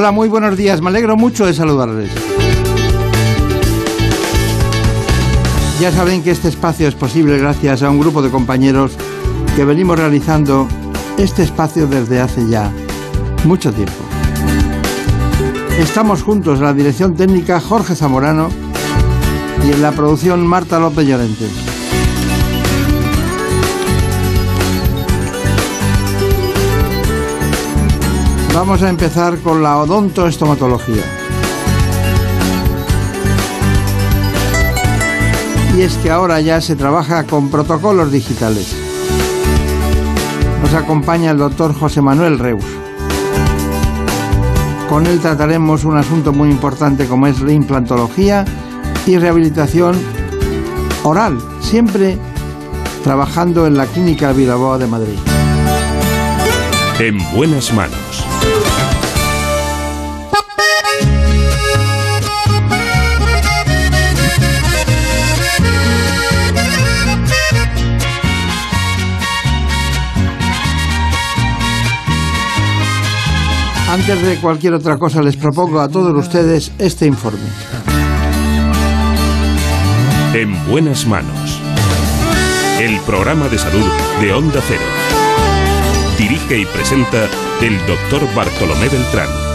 Hola, muy buenos días. Me alegro mucho de saludarles. Ya saben que este espacio es posible gracias a un grupo de compañeros que venimos realizando este espacio desde hace ya mucho tiempo. Estamos juntos en la dirección técnica Jorge Zamorano y en la producción Marta López Llorente. Vamos a empezar con la odontoestomatología. Y es que ahora ya se trabaja con protocolos digitales. Nos acompaña el doctor José Manuel Reus. Con él trataremos un asunto muy importante como es la implantología y rehabilitación oral, siempre trabajando en la Clínica Vilaboa de Madrid. En buenas manos. Antes de cualquier otra cosa les propongo a todos ustedes este informe. En buenas manos. El programa de salud de Onda Cero. Dirige y presenta el doctor Bartolomé Beltrán.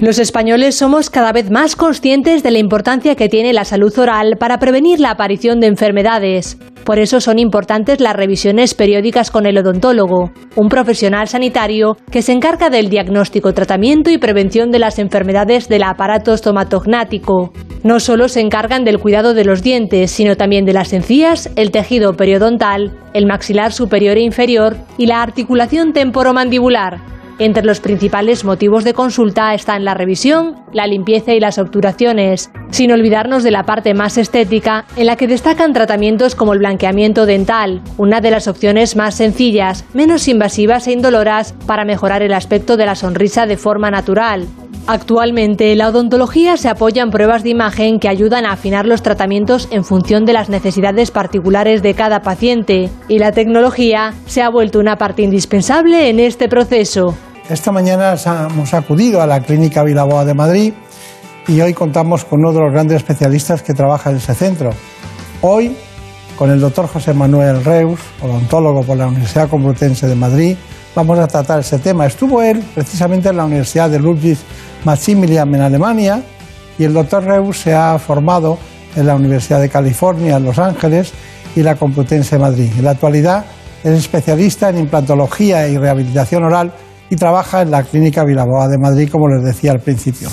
Los españoles somos cada vez más conscientes de la importancia que tiene la salud oral para prevenir la aparición de enfermedades. Por eso son importantes las revisiones periódicas con el odontólogo, un profesional sanitario que se encarga del diagnóstico, tratamiento y prevención de las enfermedades del aparato estomatognático. No solo se encargan del cuidado de los dientes, sino también de las encías, el tejido periodontal, el maxilar superior e inferior y la articulación temporomandibular. Entre los principales motivos de consulta están la revisión, la limpieza y las obturaciones, sin olvidarnos de la parte más estética, en la que destacan tratamientos como el blanqueamiento dental, una de las opciones más sencillas, menos invasivas e indoloras para mejorar el aspecto de la sonrisa de forma natural. Actualmente, la odontología se apoya en pruebas de imagen que ayudan a afinar los tratamientos en función de las necesidades particulares de cada paciente, y la tecnología se ha vuelto una parte indispensable en este proceso. Esta mañana hemos acudido a la Clínica Vilaboa de Madrid y hoy contamos con uno de los grandes especialistas que trabaja en ese centro. Hoy, con el doctor José Manuel Reus, odontólogo por la Universidad Complutense de Madrid, vamos a tratar ese tema. Estuvo él precisamente en la Universidad de Ludwig Maximilian en Alemania y el doctor Reus se ha formado en la Universidad de California en Los Ángeles y la Complutense de Madrid. En la actualidad es especialista en implantología y rehabilitación oral y trabaja en la Clínica Vilaboa de Madrid, como les decía al principio.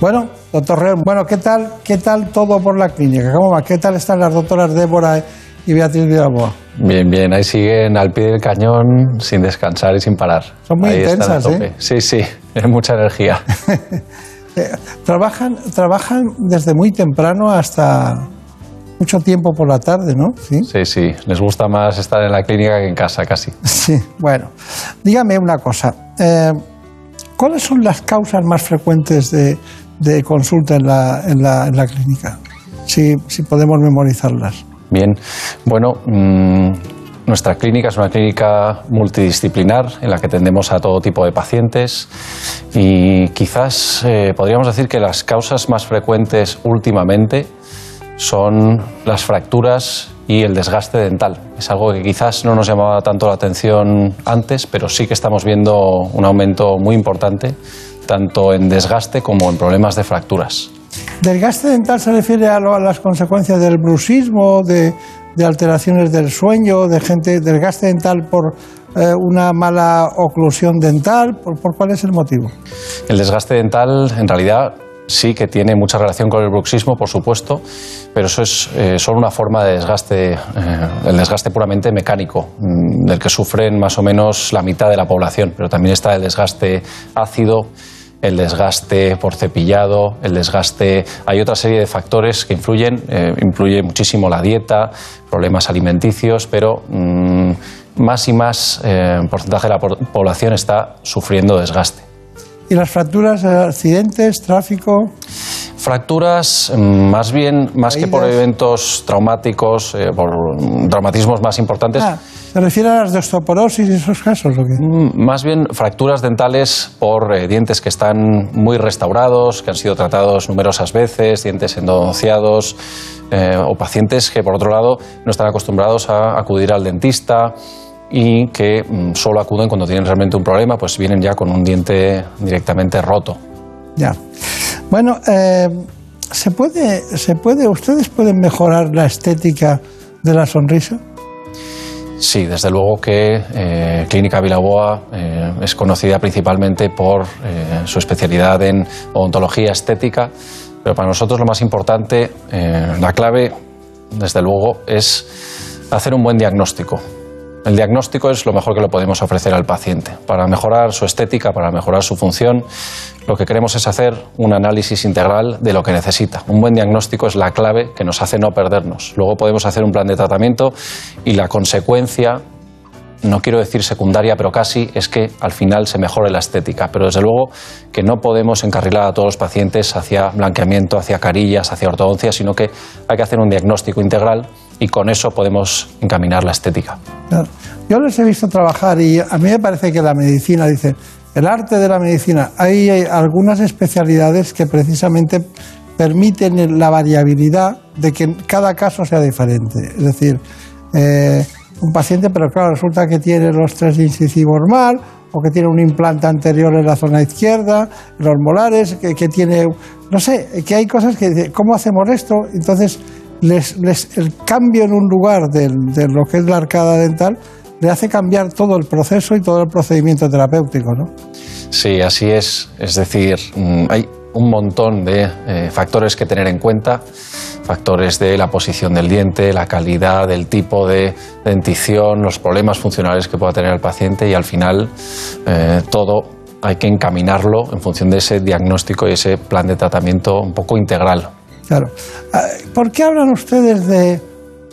Bueno, doctor Reón, bueno, ¿qué tal, ¿qué tal todo por la clínica? ¿Cómo va? ¿Qué tal están las doctoras Débora y Beatriz Vilaboa? Bien, bien, ahí siguen al pie del cañón sin descansar y sin parar. Son muy intensas, ¿eh? Sí, sí, es mucha energía. Eh, trabajan, trabajan desde muy temprano hasta mucho tiempo por la tarde, ¿no? Sí, sí, sí. les gusta más estar en la clínica que en casa casi. Sí, bueno. Dígame una cosa. Eh, ¿Cuáles son las causas más frecuentes de, consulta en la, en, la, en la, clínica? Si, si, podemos memorizarlas. Bien, bueno, mm, nuestra clínica es una clínica multidisciplinar en la que atendemos a todo tipo de pacientes y quizás eh, podríamos decir que las causas más frecuentes últimamente son las fracturas y el desgaste dental. Es algo que quizás no nos llamaba tanto la atención antes, pero sí que estamos viendo un aumento muy importante, tanto en desgaste como en problemas de fracturas. ¿Desgaste dental se refiere a, las consecuencias del bruxismo, de, alteraciones del sueño, de gente, desgaste dental por eh, una mala oclusión dental? ¿Por, cuál es el motivo? El desgaste dental, en realidad, sí que tiene mucha relación con el bruxismo, por supuesto, pero eso es eh, solo una forma de desgaste, eh, el desgaste puramente mecánico, mm, del que sufren más o menos la mitad de la población, pero también está el desgaste ácido el desgaste por cepillado, el desgaste. Hay otra serie de factores que influyen, eh, influye muchísimo la dieta, problemas alimenticios, pero mm, más y más porcentaje de la población está sufriendo desgaste. ¿Y las fracturas, accidentes, tráfico? Fracturas, mm, más bien, más que por eventos traumáticos, eh, por traumatismos más importantes. Ah, ¿Se refiere a las de osteoporosis y esos casos? ¿o qué? Mm, más bien fracturas dentales por eh, dientes que están muy restaurados, que han sido tratados numerosas veces, dientes endodonciados, eh, o pacientes que, por otro lado, no están acostumbrados a acudir al dentista y que mm, solo acuden cuando tienen realmente un problema, pues vienen ya con un diente directamente roto. Ya. Bueno, eh, ¿se, puede, ¿se puede, ustedes pueden mejorar la estética de la sonrisa? Sí, desde luego que eh, Clínica Vilaboa eh, es conocida principalmente por su especialidad en odontología estética, pero para nosotros lo más importante, la clave, desde luego, es hacer un buen diagnóstico. El diagnóstico es lo mejor que le podemos ofrecer al paciente. Para mejorar su estética, para mejorar su función, lo que queremos es hacer un análisis integral de lo que necesita. Un buen diagnóstico es la clave que nos hace no perdernos. Luego podemos hacer un plan de tratamiento y la consecuencia no quiero decir secundaria, pero casi, es que al final se mejore la estética. Pero desde luego que no podemos encarrilar a todos los pacientes hacia blanqueamiento, hacia carillas, hacia ortodoncia, sino que hay que hacer un diagnóstico integral y con eso podemos encaminar la estética. Yo les he visto trabajar y a mí me parece que la medicina, dice, el arte de la medicina, hay algunas especialidades que precisamente permiten la variabilidad de que cada caso sea diferente. Es decir, eh, un paciente, pero claro, resulta que tiene los tres incisivos mal, o que tiene un implante anterior en la zona izquierda, los molares, que, tiene, no sé, que hay cosas que, ¿cómo hacemos esto? Entonces, el cambio en un lugar de, lo que es la arcada dental le hace cambiar todo el proceso y todo el procedimiento terapéutico, ¿no? Sí, así es. Es decir, mm, hay un montón de eh, factores que tener en cuenta factores de la posición del diente, la calidad, el tipo de dentición, los problemas funcionales que pueda tener el paciente y al final eh, todo hay que encaminarlo en función de ese diagnóstico y ese plan de tratamiento un poco integral. Claro. Ah, ¿Por qué hablan ustedes de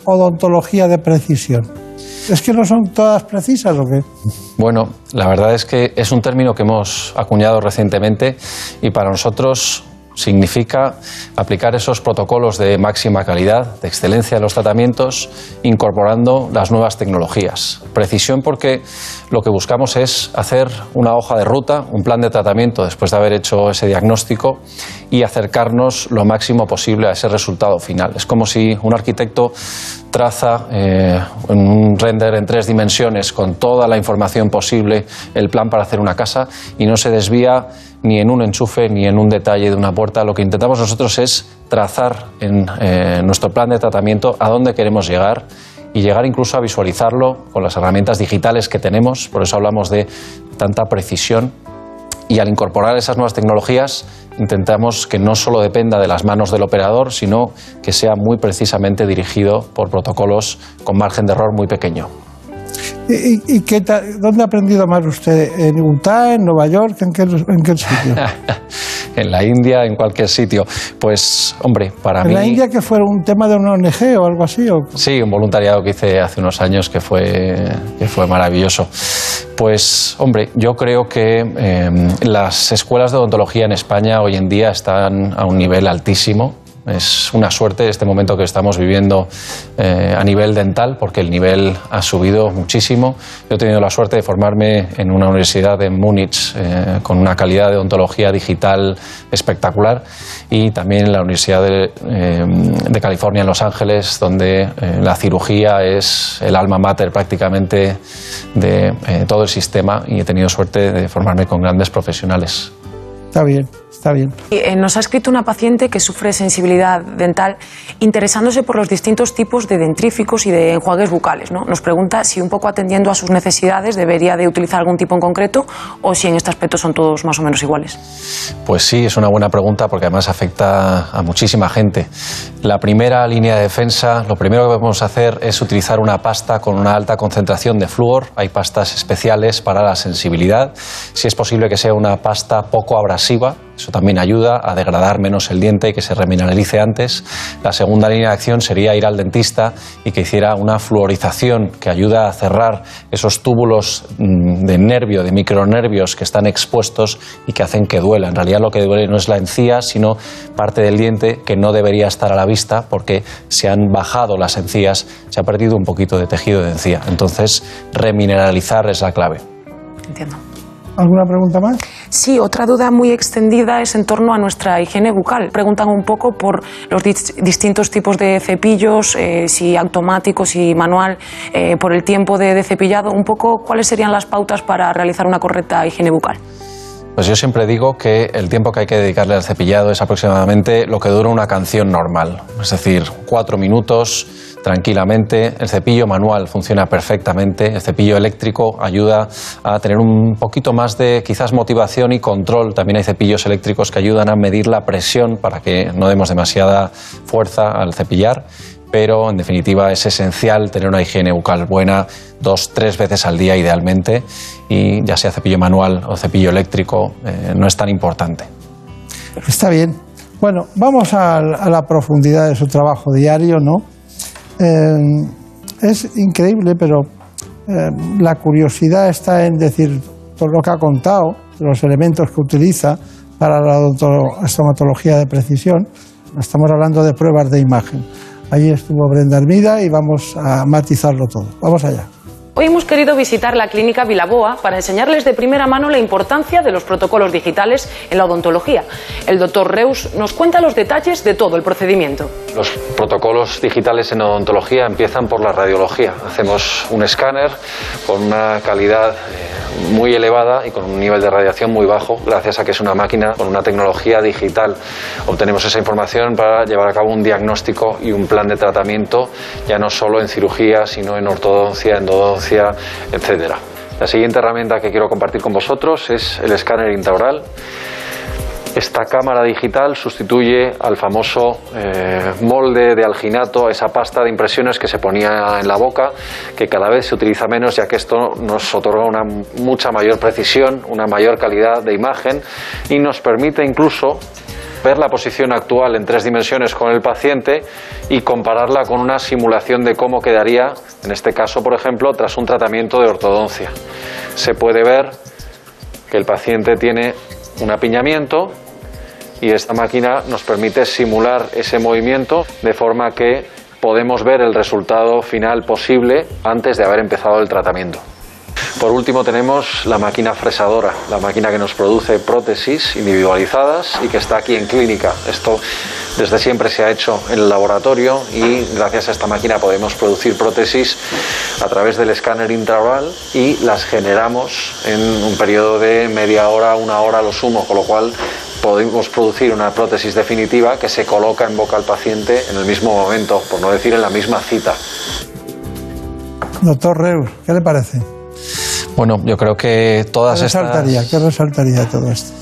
odontología de precisión? ¿Es que no son todas precisas o qué? Bueno, la verdad es que es un término que hemos acuñado recientemente y para nosotros significa aplicar esos protocolos de máxima calidad, de excelencia en los tratamientos, incorporando las nuevas tecnologías. Precisión porque lo que buscamos es hacer una hoja de ruta, un plan de tratamiento después de haber hecho ese diagnóstico y acercarnos lo máximo posible a ese resultado final. Es como si un arquitecto traza eh, un render en tres dimensiones con toda la información posible el plan para hacer una casa y no se desvía ni en un enchufe ni en un detalle de una puerta. Lo que intentamos nosotros es trazar en eh, nuestro plan de tratamiento a dónde queremos llegar y llegar incluso a visualizarlo con las herramientas digitales que tenemos. Por eso hablamos de tanta precisión. Y al incorporar esas nuevas tecnologías, intentamos que no solo dependa de las manos del operador, sino que sea muy precisamente dirigido por protocolos con margen de error muy pequeño. ¿Y, qué dónde ha aprendido más usted? ¿En Utah, en Nueva York? ¿En qué, en qué sitio? en la India, en cualquier sitio. Pues, hombre, para mí... ¿En la India que fue un tema de una ONG o algo así? Sí, un voluntariado que hice hace unos años que fue, que fue maravilloso. Pues, hombre, yo creo que em, las escuelas de odontología en España hoy en día están a un nivel altísimo. Es una suerte este momento que estamos viviendo eh, a nivel dental, porque el nivel ha subido muchísimo. Yo he tenido la suerte de formarme en una universidad en Múnich eh, con una calidad de odontología digital espectacular y también en la Universidad de, eh, de California en Los Ángeles, donde la cirugía es el alma mater prácticamente de todo el sistema y he tenido suerte de formarme con grandes profesionales. Está bien. Está bien. Eh, nos ha escrito una paciente que sufre sensibilidad dental interesándose por los distintos tipos de dentríficos y de enjuagues bucales. ¿no? Nos pregunta si un poco atendiendo a sus necesidades debería de utilizar algún tipo en concreto o si en este aspecto son todos más o menos iguales. Pues sí, es una buena pregunta porque además afecta a muchísima gente. La primera línea de defensa, lo primero que podemos hacer es utilizar una pasta con una alta concentración de flúor. Hay pastas especiales para la sensibilidad. Si es posible que sea una pasta poco abrasiva, eso también ayuda a degradar menos el diente y que se remineralice antes. La segunda línea de acción sería ir al dentista y que hiciera una fluorización que ayuda a cerrar esos túbulos mm, de nervio, de micronervios que están expuestos y que hacen que duela. En realidad lo que duele no es la encía, sino parte del diente que no debería estar a la vista porque se han bajado las encías, se ha perdido un poquito de tejido de encía. Entonces, remineralizar es la clave. Entiendo. ¿Alguna pregunta más? Sí, otra duda muy extendida es en torno a nuestra higiene bucal. Preguntan un poco por los distintos tipos de cepillos, eh, si automático, si manual, eh, por el tiempo de, de cepillado, un poco cuáles serían las pautas para realizar una correcta higiene bucal. Pues yo siempre digo que el tiempo que hay que dedicarle al cepillado es aproximadamente lo que dura una canción normal, es decir, cuatro minutos tranquilamente. El cepillo manual funciona perfectamente. El cepillo eléctrico ayuda a tener un poquito más de quizás motivación y control. También hay cepillos eléctricos que ayudan a medir la presión para que no demos demasiada fuerza al cepillar pero en definitiva es esencial tener una higiene bucal buena dos, tres veces al día idealmente y ya sea cepillo manual o cepillo eléctrico eh, no es tan importante. Está bien. Bueno, vamos a, la profundidad de su trabajo diario, ¿no? Eh, es increíble, pero eh, la curiosidad está en decir todo lo que ha contado, los elementos que utiliza para la estomatología de precisión. Estamos hablando de pruebas de imagen. Allí estuvo Brenda Hermida y vamos a matizarlo todo. Vamos allá. Hoy hemos querido visitar la clínica Vilaboa para enseñarles de primera mano la importancia de los protocolos digitales en la odontología. El doctor Reus nos cuenta los detalles de todo el procedimiento. Los protocolos digitales en odontología empiezan por la radiología. Hacemos un escáner con una calidad eh, muy elevada y con un nivel de radiación muy bajo, gracias a que es una máquina con una tecnología digital. Obtenemos esa información para llevar a cabo un diagnóstico y un plan de tratamiento, ya no solo en cirugía, sino en ortodoncia, endodoncia etcétera. La siguiente herramienta que quiero compartir con vosotros es el escáner intraoral. Esta cámara digital sustituye al famoso eh, molde de alginato, esa pasta de impresiones que se ponía en la boca, que cada vez se utiliza menos ya que esto nos otorga una mucha mayor precisión, una mayor calidad de imagen y nos permite incluso ver la posición actual en tres dimensiones con el paciente y compararla con una simulación de cómo quedaría, en este caso, por ejemplo, tras un tratamiento de ortodoncia. Se puede ver que el paciente tiene un apiñamiento y esta máquina nos permite simular ese movimiento de forma que podemos ver el resultado final posible antes de haber empezado el tratamiento. Por último tenemos la máquina fresadora, la máquina que nos produce prótesis individualizadas y que está aquí en clínica. Esto desde siempre se ha hecho en el laboratorio y gracias a esta máquina podemos producir prótesis a través del escáner intraoral y las generamos en un periodo de media hora, una hora lo sumo, con lo cual podemos producir una prótesis definitiva que se coloca en boca al paciente en el mismo momento, por no decir en la misma cita. Doctor Reus, ¿qué le parece? Bueno, yo creo que todas ¿Qué resaltaría, estas... ¿Qué resaltaría todo esto?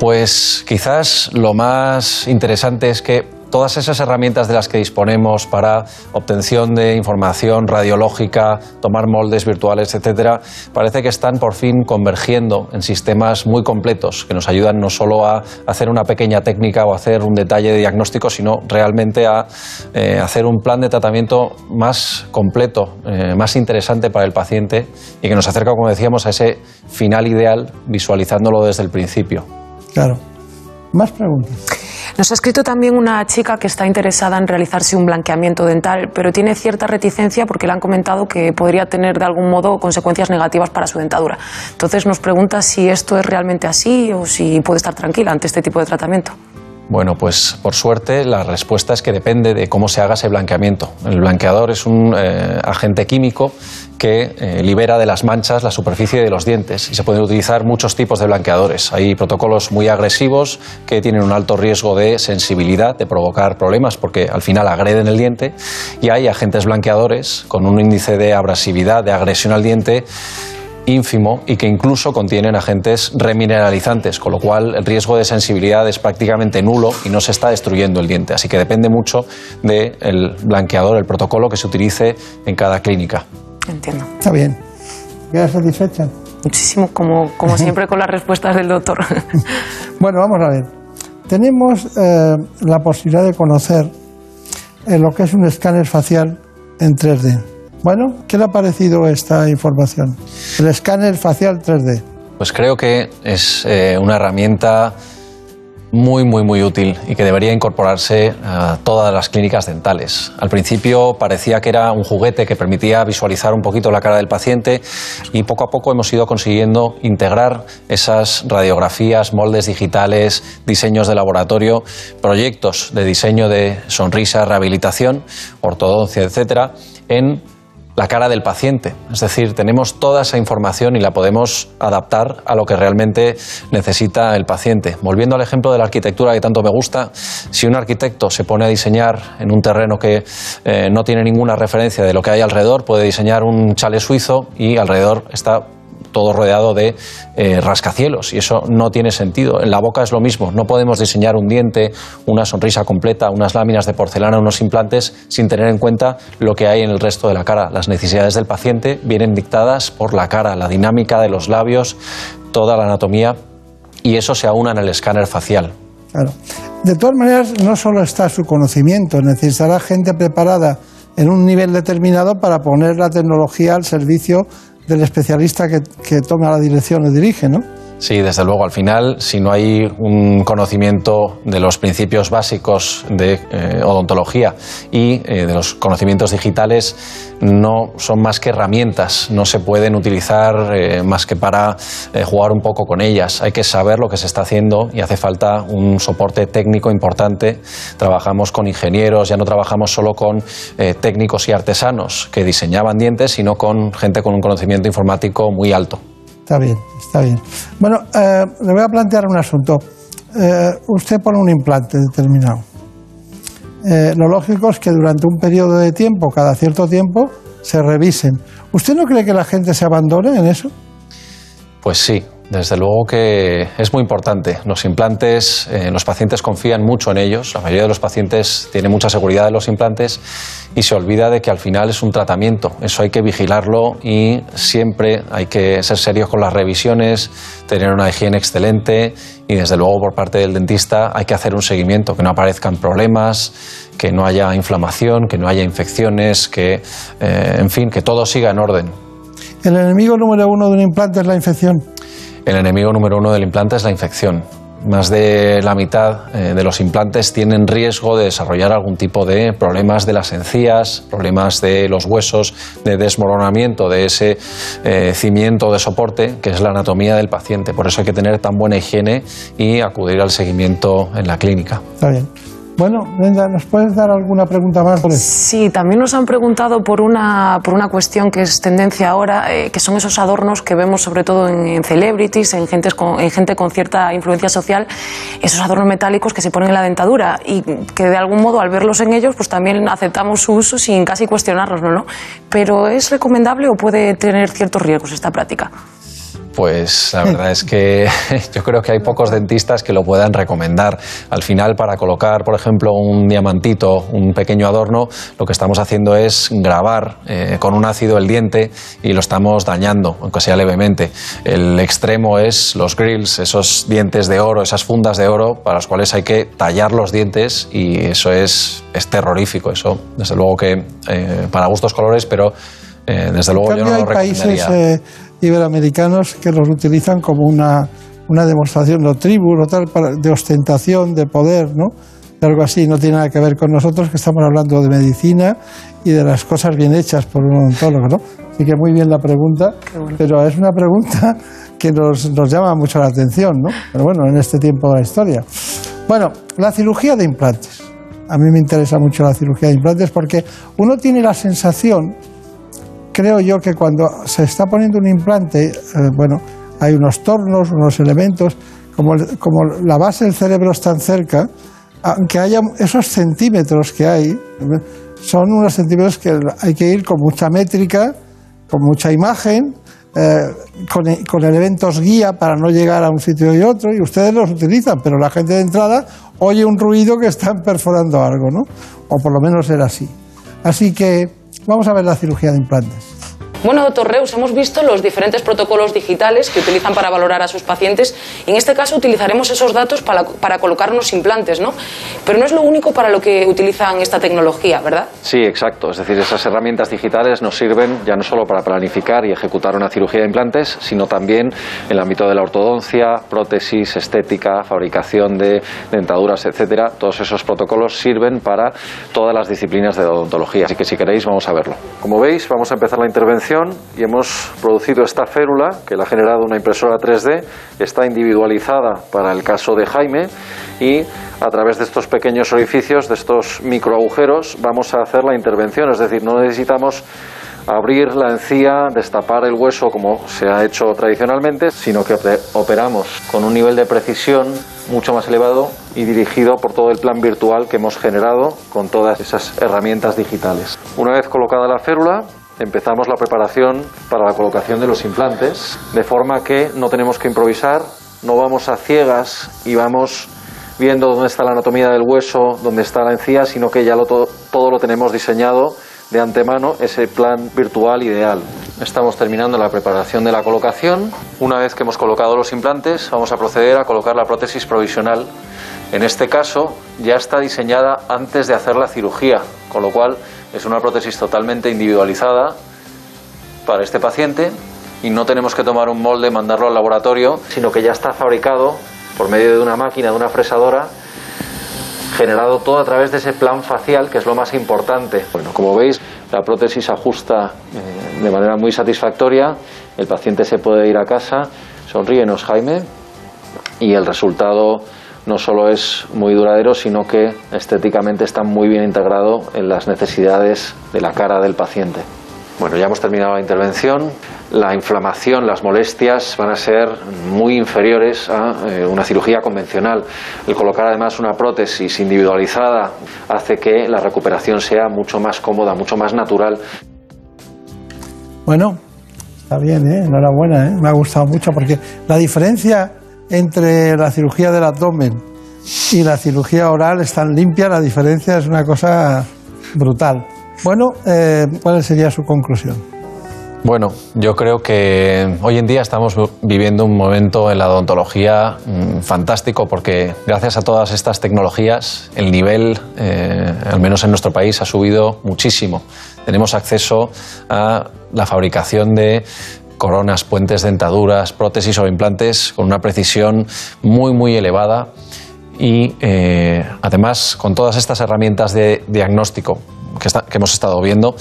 Pues quizás lo más interesante es que todas esas herramientas de las que disponemos para obtención de información radiológica, tomar moldes virtuales, etcétera, parece que están por fin convergiendo en sistemas muy completos que nos ayudan no solo a hacer una pequeña técnica o hacer un detalle de diagnóstico, sino realmente a eh, hacer un plan de tratamiento más completo, eh, más interesante para el paciente y que nos acerca, como decíamos, a ese final ideal visualizándolo desde el principio. Claro. Más preguntas. Nos ha escrito también una chica que está interesada en realizarse un blanqueamiento dental, pero tiene cierta reticencia porque le han comentado que podría tener de algún modo consecuencias negativas para su dentadura. Entonces nos pregunta si esto es realmente así o si puede estar tranquila ante este tipo de tratamiento. Bueno, pues por suerte la respuesta es que depende de cómo se haga ese blanqueamiento. El blanqueador es un eh, agente químico que eh, libera de las manchas la superficie de los dientes y se pueden utilizar muchos tipos de blanqueadores. Hay protocolos muy agresivos que tienen un alto riesgo de sensibilidad, de provocar problemas porque al final agreden el diente y hay agentes blanqueadores con un índice de abrasividad, de agresión al diente ínfimo y que incluso contienen agentes remineralizantes, con lo cual el riesgo de sensibilidad es prácticamente nulo y no se está destruyendo el diente. Así que depende mucho del blanqueador, el protocolo que se utilice en cada clínica. Entiendo. Está bien. ¿Quedas satisfecha? Muchísimo, como, como siempre con las respuestas del doctor. bueno, vamos a ver. Tenemos eh, la posibilidad de conocer eh, lo que es un escáner facial en 3D. Bueno, ¿qué le ha parecido esta información? El escáner facial 3D. Pues creo que es eh, una herramienta muy, muy, muy útil y que debería incorporarse a todas las clínicas dentales. Al principio parecía que era un juguete que permitía visualizar un poquito la cara del paciente y poco a poco hemos ido consiguiendo integrar esas radiografías, moldes digitales, diseños de laboratorio, proyectos de diseño de sonrisa, rehabilitación, ortodoncia, etcétera, en la cara del paciente. Es decir, tenemos toda esa información y la podemos adaptar a lo que realmente necesita el paciente. Volviendo al ejemplo de la arquitectura que tanto me gusta, si un arquitecto se pone a diseñar en un terreno que eh, no tiene ninguna referencia de lo que hay alrededor, puede diseñar un chale suizo y alrededor está todo rodeado de eh, rascacielos y eso no tiene sentido. En la boca es lo mismo, no podemos diseñar un diente, una sonrisa completa, unas láminas de porcelana, unos implantes sin tener en cuenta lo que hay en el resto de la cara. Las necesidades del paciente vienen dictadas por la cara, la dinámica de los labios, toda la anatomía y eso se aúna en el escáner facial. Claro. De todas maneras, no solo está su conocimiento, necesitará gente preparada en un nivel determinado para poner la tecnología al servicio del especialista que, toma la dirección o dirige, ¿no? Sí, desde luego. Al final, si no hay un conocimiento de los principios básicos de eh, odontología y eh, de los conocimientos digitales, no son más que herramientas. No se pueden utilizar eh, más que para jugar un poco con ellas. Hay que saber lo que se está haciendo y hace falta un soporte técnico importante. Trabajamos con ingenieros, ya no trabajamos solo con técnicos y artesanos que diseñaban dientes, sino con gente con un conocimiento informático muy alto. Está bien, está bien. Bueno, eh, le voy a plantear un asunto. Eh, usted pone un implante determinado. Eh, lo lógico es que durante un periodo de tiempo, cada cierto tiempo, se revisen. ¿Usted no cree que la gente se abandone en eso? Pues sí, desde luego que es muy importante. Los implantes, eh, los pacientes confían mucho en ellos. La mayoría de los pacientes tiene mucha seguridad en los implantes y se olvida de que al final es un tratamiento. Eso hay que vigilarlo y siempre hay que ser serios con las revisiones, tener una higiene excelente y desde luego por parte del dentista hay que hacer un seguimiento, que no aparezcan problemas, que no haya inflamación, que no haya infecciones, que, eh, en fin, que todo siga en orden. El enemigo número uno de un implante es la infección. El enemigo número uno del implante es la infección. Más de la mitad eh, de los implantes tienen riesgo de desarrollar algún tipo de problemas de las encías, problemas de los huesos, de desmoronamiento de ese eh, cimiento de soporte que es la anatomía del paciente. Por eso hay que tener tan buena higiene y acudir al seguimiento en la clínica. Está bien. Bueno, ¿nos puedes dar alguna pregunta más? Sí, también nos han preguntado por una, por una cuestión que es tendencia ahora, eh, que son esos adornos que vemos sobre todo en, celebrities, en, gentes con, en gente con cierta influencia social, esos adornos metálicos que se ponen en la dentadura y que de algún modo al verlos en ellos pues también aceptamos su uso sin casi cuestionarlos, ¿no? Pero ¿es recomendable o puede tener ciertos riesgos esta práctica? Pues la verdad es que yo creo que hay pocos dentistas que lo puedan recomendar. Al final, para colocar, por ejemplo, un diamantito, un pequeño adorno, lo que estamos haciendo es grabar eh, con un ácido el diente y lo estamos dañando, aunque sea levemente. El extremo es los grills, esos dientes de oro, esas fundas de oro para los cuales hay que tallar los dientes y eso es, es terrorífico. Eso, desde luego que eh, para gustos colores, pero eh, desde luego yo no lo recomendaría iberoamericanos que los utilizan como una, una demostración de tribu o tal, de ostentación, de poder, ¿no? De algo así, no tiene nada que ver con nosotros que estamos hablando de medicina y de las cosas bien hechas por un odontólogo, ¿no? Así que muy bien la pregunta, pero es una pregunta que nos, nos llama mucho la atención, ¿no? Pero bueno, en este tiempo de la historia. Bueno, la cirugía de implantes. A mí me interesa mucho la cirugía de implantes porque uno tiene la sensación, creo yo, que cuando se está poniendo un implante, eh, bueno, hay unos tornos, unos elementos, como, como la base del cerebro es tan cerca, aunque haya esos centímetros que hay, son unos centímetros que hay que ir con mucha métrica, con mucha imagen, eh, con, con, elementos guía para no llegar a un sitio y otro, y ustedes los utilizan, pero la gente de entrada oye un ruido que están perforando algo, ¿no? O por lo menos era así. Así que vamos a ver la cirugía de implantes. Bueno, doctor Reus, hemos visto los diferentes protocolos digitales que utilizan para valorar a sus pacientes y en este caso utilizaremos esos datos para, para colocarnos implantes, ¿no? Pero no es lo único para lo que utilizan esta tecnología, ¿verdad? Sí, exacto. Es decir, esas herramientas digitales nos sirven ya no solo para planificar y ejecutar una cirugía de implantes, sino también en el ámbito de la ortodoncia, prótesis, estética, fabricación de dentaduras, etcétera. Todos esos protocolos sirven para todas las disciplinas de odontología. Así que si queréis, vamos a verlo. Como veis, vamos a empezar la intervención y hemos producido esta férula que la ha generado una impresora 3D, está individualizada para el caso de Jaime y a través de estos pequeños orificios, de estos microagujeros, vamos a hacer la intervención, es decir, no necesitamos abrir la encía, destapar el hueso como se ha hecho tradicionalmente, sino que operamos con un nivel de precisión mucho más elevado y dirigido por todo el plan virtual que hemos generado con todas esas herramientas digitales. Una vez colocada la férula, empezamos la preparación para la colocación de los implantes, de forma que no tenemos que improvisar, no vamos a ciegas y vamos viendo dónde está la anatomía del hueso, dónde está la encía, sino que ya todo lo tenemos diseñado de antemano, ese plan virtual ideal. Estamos terminando la preparación de la colocación. Una vez que hemos colocado los implantes, vamos a proceder a colocar la prótesis provisional. En este caso, ya está diseñada antes de hacer la cirugía, con lo cual es una prótesis totalmente individualizada para este paciente y no tenemos que tomar un molde, mandarlo al laboratorio, sino que ya está fabricado por medio de una máquina, de una fresadora, generado todo a través de ese plan facial, que es lo más importante. Bueno, como veis, la prótesis ajusta eh, de manera muy satisfactoria, el paciente se puede ir a casa, sonríenos Jaime, y el resultado no solo es muy duradero, sino que estéticamente está muy bien integrado en las necesidades de la cara del paciente. Bueno, ya hemos terminado la intervención. La inflamación, las molestias van a ser muy inferiores a eh, una cirugía convencional. El colocar además una prótesis individualizada hace que la recuperación sea mucho más cómoda, mucho más natural. Bueno, está bien, ¿eh? enhorabuena, ¿eh? me ha gustado mucho porque la diferencia entre la cirugía del abdomen y la cirugía oral es tan limpia, la diferencia es una cosa brutal. Bueno, eh, ¿cuál sería su conclusión? Bueno, yo creo que hoy en día estamos viviendo un momento en la odontología mm, fantástico porque gracias a todas estas tecnologías el nivel, eh, al menos en nuestro país, ha subido muchísimo. Tenemos acceso a la fabricación de coronas, puentes, dentaduras, prótesis o implantes con una precisión muy, muy elevada y eh, además con todas estas herramientas de diagnóstico que, que hemos estado viendo,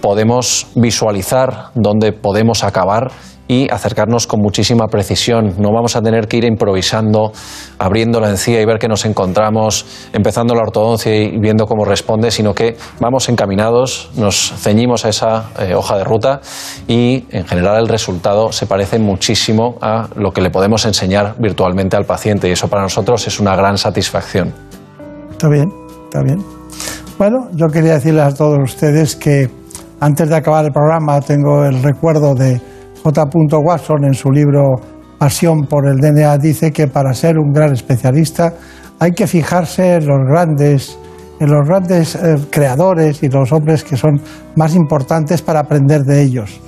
podemos visualizar dónde podemos acabar y acercarnos con muchísima precisión. No vamos a tener que ir improvisando, abriendo la encía y ver que nos encontramos, empezando la ortodoncia y viendo cómo responde, sino que vamos encaminados, nos ceñimos a esa eh, hoja de ruta y en general el resultado se parece muchísimo a lo que le podemos enseñar virtualmente al paciente y eso para nosotros es una gran satisfacción. Está bien, está bien. Bueno, yo quería decirles a todos ustedes que antes de acabar el programa tengo el recuerdo de J. Watson en su libro Pasión por el DNA dice que para ser un gran especialista hay que fijarse en los grandes, en los grandes eh, creadores y los hombres que son más importantes para aprender de ellos.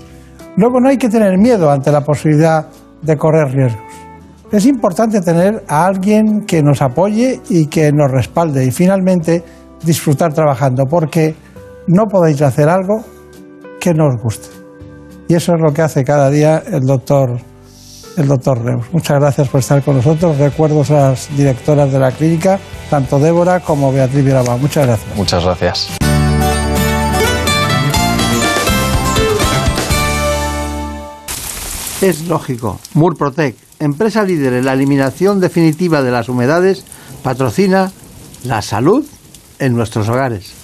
Luego no hay que tener miedo ante la posibilidad de correr riesgos. Es importante tener a alguien que nos apoye y que nos respalde y finalmente disfrutar trabajando porque no podéis hacer algo que no os guste. Y eso es lo que hace cada día el doctor, el doctor Reus. Muchas gracias por estar con nosotros. Recuerdo a las directoras de la clínica, tanto Débora como Beatriz Viraba. Muchas gracias. Muchas gracias. Es lógico. Murprotec, empresa líder en la eliminación definitiva de las humedades, patrocina la salud en nuestros hogares.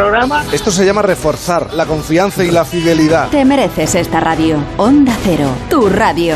Esto se llama reforzar la confianza y la fidelidad. Te mereces esta radio. Onda Cero, tu radio.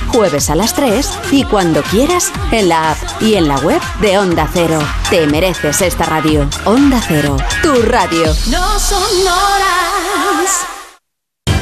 Jueves a las 3 y cuando quieras en la app y en la web de Onda Cero. Te mereces esta radio. Onda Cero, tu radio. No sonoras.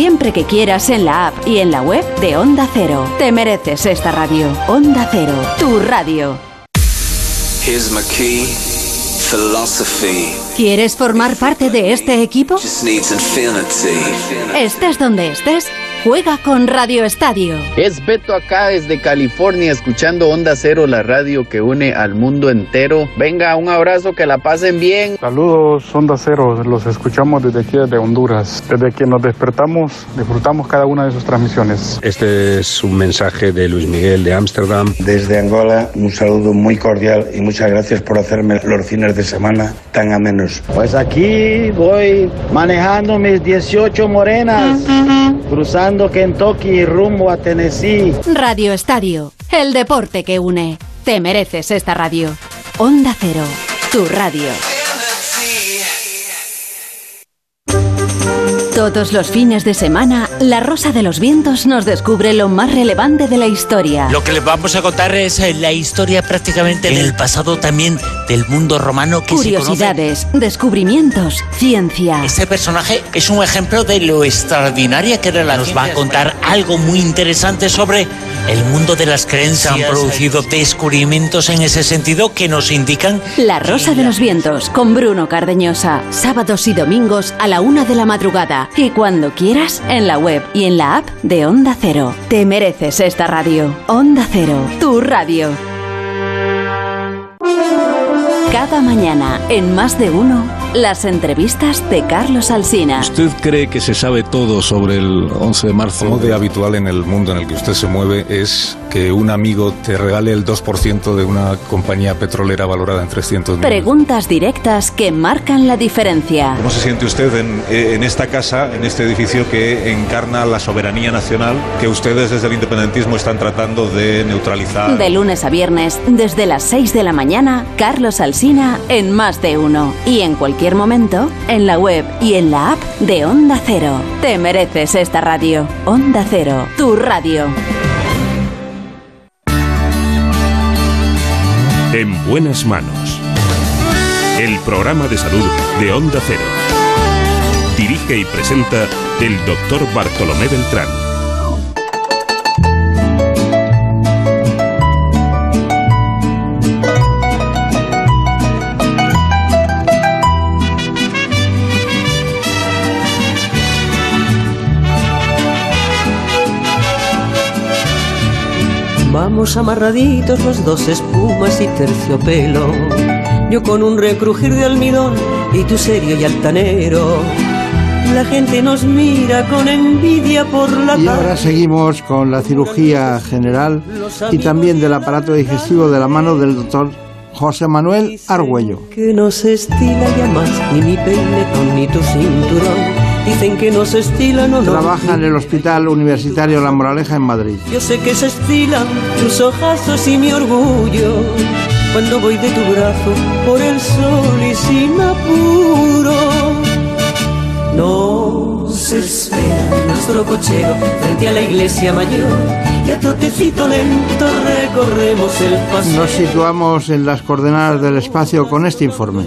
siempre que quieras en la app y en la web de Onda Cero. Te mereces esta radio. Onda Cero, tu radio. Here's my key, philosophy. ¿Quieres formar parte de este equipo? Just needs infinity. Estés donde estés, juega con Radio Estadio. Es Beto acá desde California escuchando Onda Cero, la radio que une al mundo entero. Venga, un abrazo, que la pasen bien. Saludos, Onda Cero, los escuchamos desde aquí, desde Honduras. Desde que nos despertamos, disfrutamos cada una de sus transmisiones. Este es un mensaje de Luis Miguel de Ámsterdam. Desde Angola, un saludo muy cordial y muchas gracias por hacerme los fines de semana tan amenos. Pues aquí voy manejando mis 18 morenas, cruzando Kentucky rumbo a Tennessee. Radio Estadio, el deporte que une. Te mereces esta radio. Onda Cero, tu radio. Todos los fines de semana, La Rosa de los Vientos nos descubre lo más relevante de la historia. Lo que les vamos a contar es eh, la historia prácticamente en el pasado también del mundo romano que se conoce. Curiosidades, descubrimientos, ciencia. Este personaje es un ejemplo de lo extraordinaria que era la Nos va a contar algo muy interesante sobre el mundo de las creencias. Se han producido descubrimientos en ese sentido que nos indican La Rosa de los Vientos con Bruno Cardeñosa. Sábados y domingos a la una de la madrugada. Y cuando quieras, en la web y en la app de Onda Cero. Te mereces esta radio. Onda Cero, tu radio. Cada mañana, en más de uno, las entrevistas de Carlos Alsina. ¿Usted cree que se sabe todo sobre el 11 de marzo? Como de habitual en el mundo en el que usted se mueve es que un amigo te regale el 2% de una compañía petrolera valorada en 300 millones. Preguntas directas que marcan la diferencia. ¿Cómo se siente usted en, en esta casa, en este edificio que encarna la soberanía nacional que ustedes desde el independentismo están tratando de neutralizar? De lunes a viernes, desde las 6 de la mañana, Carlos Alsina en Más de Uno. Y en cualquier momento, en la web y en la app de Onda Cero. Te mereces esta radio. Onda Cero, tu radio. En buenas manos. El programa de salud de Onda Cero. Dirige y presenta el doctor Bartolomé Beltrán. Vamos amarraditos los dos, espumas y terciopelo. Yo con un recrujir de almidón y tú serio y altanero. La gente nos mira con envidia por la Y ahora seguimos con la cirugía general y también del aparato digestivo de la mano del doctor José Manuel Argüello. que no se estila ya más ni mi peinetón ni tu cinturón. Dicen que no se estila, no, no. Trabaja en el Hospital Universitario La Moraleja en Madrid. Yo sé que se estilan tus ojazos y mi orgullo cuando voy de tu brazo por el sol y sin apuro. Nos espera nuestro cochero frente a la iglesia mayor y a trotecito lento recorremos el paseo. Nos situamos en las coordenadas del espacio con este informe.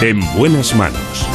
En buenas manos.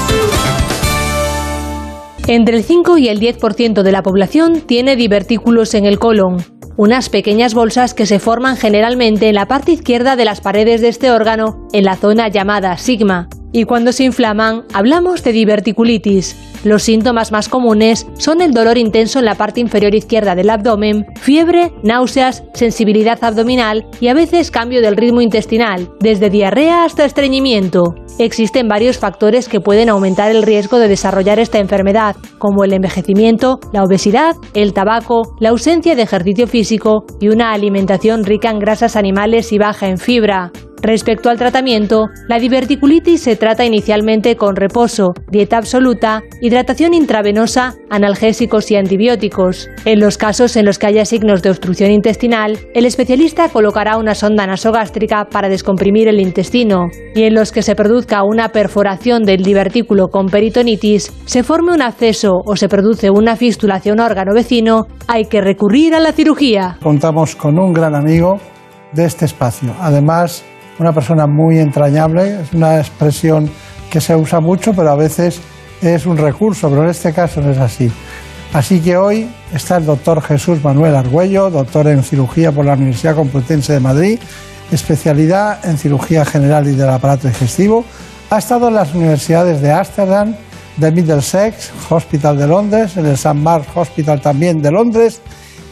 Entre el 5 y el 10% de la población tiene divertículos en el colon, unas pequeñas bolsas que se forman generalmente en la parte izquierda de las paredes de este órgano, en la zona llamada sigma. Y cuando se inflaman, hablamos de diverticulitis. Los síntomas más comunes son el dolor intenso en la parte inferior izquierda del abdomen, fiebre, náuseas, sensibilidad abdominal y a veces cambio del ritmo intestinal, desde diarrea hasta estreñimiento. Existen varios factores que pueden aumentar el riesgo de desarrollar esta enfermedad, como el envejecimiento, la obesidad, el tabaco, la ausencia de ejercicio físico y una alimentación rica en grasas animales y baja en fibra. Respecto al tratamiento, la diverticulitis se trata inicialmente con reposo, dieta absoluta, hidratación intravenosa, analgésicos y antibióticos. En los casos en los que haya signos de obstrucción intestinal, el especialista colocará una sonda nasogástrica para descomprimir el intestino. Y en los que se produzca una perforación del divertículo con peritonitis, se forme un acceso o se produce una fístula hacia un órgano vecino, hay que recurrir a la cirugía. Contamos con un gran amigo de este espacio. Además, una persona muy entrañable, es una expresión que se usa mucho, pero a veces es un recurso, pero en este caso no es así. Así que hoy está el doctor Jesús Manuel Argüello, doctor en cirugía por la Universidad Complutense de Madrid, especialidad en cirugía general y del aparato digestivo. Ha estado en las universidades de Ámsterdam, de Middlesex Hospital de Londres, en el St. Mark's Hospital también de Londres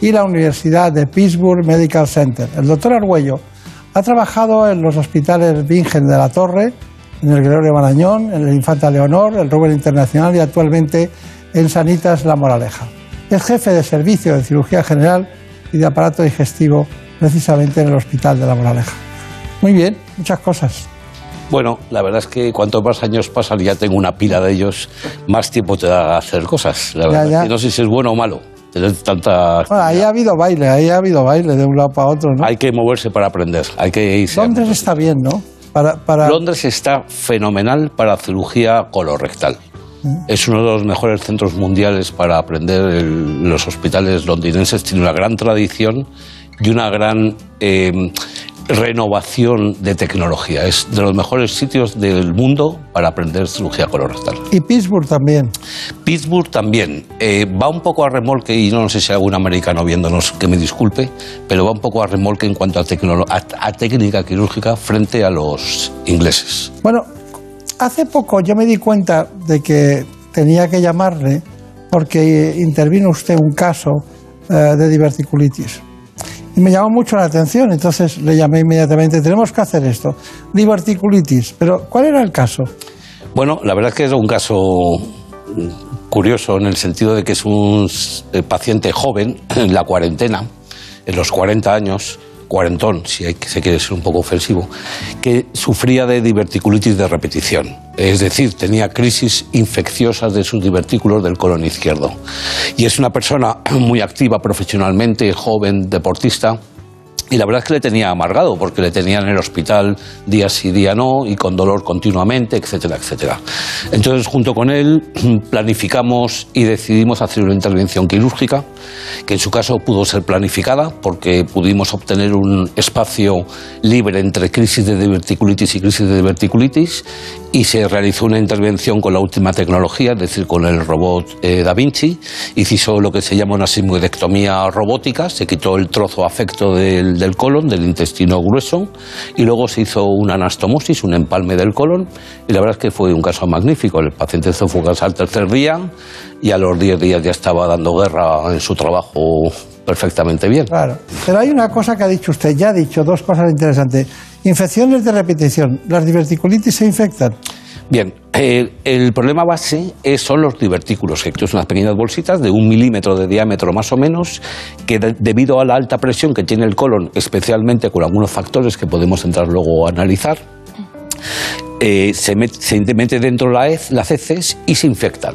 y la Universidad de Pittsburgh Medical Center. El doctor Argüello ha trabajado en los hospitales Virgen de la Torre, en el Gregorio Marañón, en el Infanta Leonor, el Rubén Internacional y actualmente en Sanitas La Moraleja. Es jefe de servicio de cirugía general y de aparato digestivo precisamente en el Hospital de La Moraleja. Muy bien, muchas cosas. Bueno, la verdad es que cuanto más años pasan y ya tengo una pila de ellos, más tiempo te da a hacer cosas. La Ya, verdad. ya. Y no sé si es bueno o malo tener tanta... Bueno, ahí ha habido baile, ahí ha habido baile de un lado para otro, ¿no? Hay que moverse para aprender, hay que irse. Londres está bien, ¿no? Para, para... Londres está fenomenal para cirugía colorectal. Es uno de los mejores centros mundiales para aprender. el- los hospitales londinenses tienen una gran tradición y una gran eh, renovación de tecnología. Es de los mejores sitios del mundo para aprender cirugía colorectal. Y Pittsburgh también. Pittsburgh también eh, va un poco a remolque, y no sé si hay algún americano viéndonos que me disculpe, pero va un poco a remolque en cuanto a, a- a técnica quirúrgica frente a los ingleses. Bueno, hace poco yo me di cuenta de que tenía que llamarle porque intervino usted un caso eh, de diverticulitis. Y me llamó mucho la atención, entonces le llamé inmediatamente, tenemos que hacer esto, diverticulitis. Pero, ¿cuál era el caso? Bueno, la verdad es que es un caso curioso en el sentido de que es un eh, paciente joven, en la cuarentena, en los 40 años, cuarentón, si hay, se quiere ser un poco ofensivo, que sufría de diverticulitis de repetición. Es decir, tenía crisis infecciosas de sus divertículos del colon izquierdo. Y es una persona muy activa profesionalmente, joven, deportista, y la verdad es que le tenía amargado, porque le tenía en el hospital día sí, día no, y con dolor continuamente, etcétera, etcétera. Entonces, junto con él, planificamos y decidimos hacer una intervención quirúrgica, que en su caso pudo ser planificada, porque pudimos obtener un espacio libre entre crisis de diverticulitis y crisis de diverticulitis, y se realizó una intervención con la última tecnología, es decir, con el robot eh, Da Vinci, y hizo lo que se llama una sigmoidectomía robótica, se quitó el trozo afecto del, del colon, del intestino grueso, y luego se hizo una anastomosis, un empalme del colon, y la verdad es que fue un caso magnífico. El paciente fugas al tercer día y a los 10 días ya estaba dando guerra en su trabajo perfectamente bien. Claro. Pero hay una cosa que ha dicho usted, ya ha dicho dos cosas interesantes. Infecciones de repetición. ¿Las diverticulitis se infectan? Bien, eh, el problema base es- son los divertículos, que son unas pequeñas bolsitas de un milímetro de diámetro más o menos, que de- debido a la alta presión que tiene el colon, especialmente con algunos factores que podemos entrar luego a analizar, eh, se, met- se mete dentro la hez, las heces y se infectan.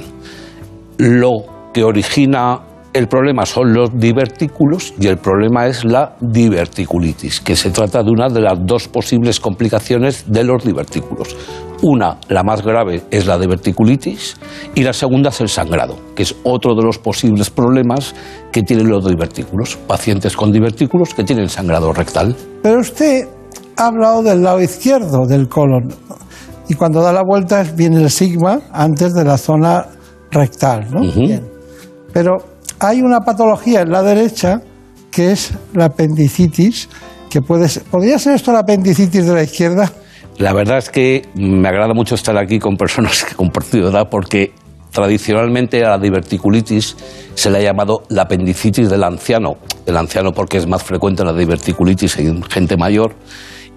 Lo que origina el problema son los divertículos y el problema es la diverticulitis, que se trata de una de las dos posibles complicaciones de los divertículos. Una, la más grave, es la diverticulitis y la segunda es el sangrado, que es otro de los posibles problemas que tienen los divertículos. Pacientes con divertículos que tienen sangrado rectal. Pero usted ha hablado del lado izquierdo del colon. Y cuando da la vuelta viene el sigma antes de la zona rectal, ¿no? Bien. Pero hay una patología en la derecha que es la apendicitis, que puede ser, ¿podría ser esto la apendicitis de la izquierda? La verdad es que me agrada mucho estar aquí con personas que comparto edad porque tradicionalmente a la diverticulitis se le ha llamado la apendicitis del anciano. El anciano porque es más frecuente la diverticulitis en gente mayor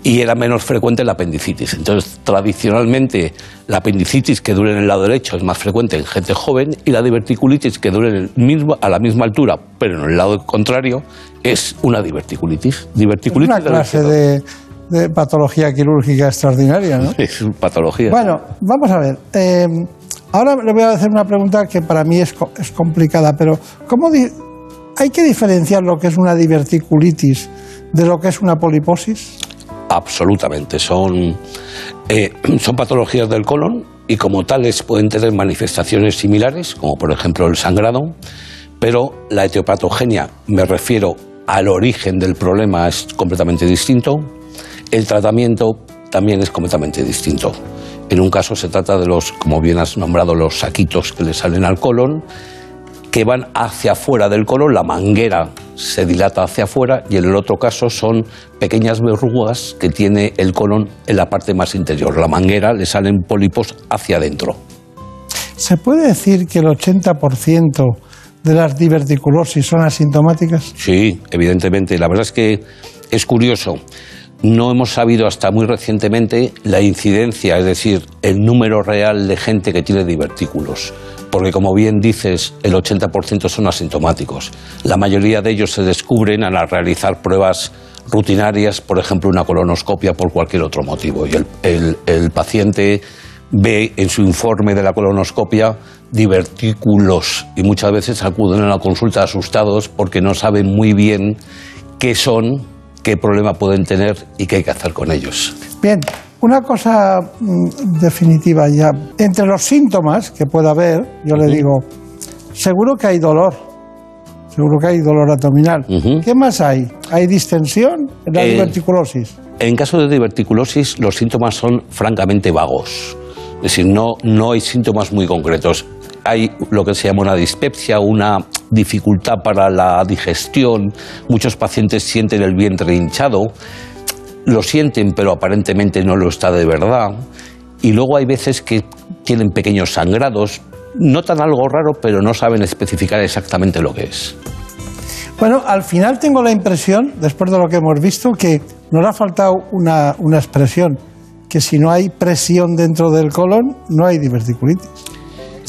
y era menos frecuente la apendicitis. Entonces, tradicionalmente la apendicitis que dura en el lado derecho es más frecuente en gente joven y la diverticulitis que dura en el mismo, a la misma altura, pero en el lado contrario, es una diverticulitis. Es una clase de, de patología quirúrgica extraordinaria, ¿no? Es patología. Bueno, vamos a ver. eh, ahora le voy a hacer una pregunta que para mí es, es complicada, pero ¿cómo di- hay que diferenciar lo que es una diverticulitis de lo que es una poliposis? Absolutamente. Son, eh, son patologías del colon y como tales pueden tener manifestaciones similares, como por ejemplo el sangrado, pero la etiopatogenia, me refiero al origen del problema, es completamente distinto. El tratamiento también es completamente distinto. En un caso se trata de los, como bien has nombrado, los saquitos que le salen al colon, que van hacia afuera del colon, la manguera se dilata hacia afuera y en el otro caso son pequeñas verrugas que tiene el colon en la parte más interior. La manguera le salen pólipos hacia adentro. ¿Se puede decir que el 80% de las diverticulosis son asintomáticas? Sí, evidentemente. La verdad es que es curioso. No hemos sabido hasta muy recientemente la incidencia, es decir, el número real de gente que tiene divertículos. Porque, como bien dices, el 80% son asintomáticos. La mayoría de ellos se descubren al realizar pruebas rutinarias, por ejemplo, una colonoscopia por cualquier otro motivo. Y el, el- paciente ve en su informe de la colonoscopia divertículos y muchas veces acuden a la consulta asustados porque no saben muy bien qué son, qué problema pueden tener y qué hay que hacer con ellos. Bien, una cosa mm, definitiva ya. Entre los síntomas que pueda haber, yo le digo, seguro que hay dolor, seguro que hay dolor abdominal. ¿Qué más hay? ¿Hay distensión en la Eh, diverticulosis? En caso de diverticulosis, los síntomas son francamente vagos. Es decir, no, no hay síntomas muy concretos. Hay lo que se llama una dispepsia, una dificultad para la digestión. Muchos pacientes sienten el vientre hinchado. Lo sienten, pero aparentemente no lo está de verdad. Y luego hay veces que tienen pequeños sangrados. Notan algo raro, pero no saben especificar exactamente lo que es. Bueno, al final tengo la impresión, después de lo que hemos visto, que nos ha faltado una, una expresión, que si no hay presión dentro del colon, no hay diverticulitis.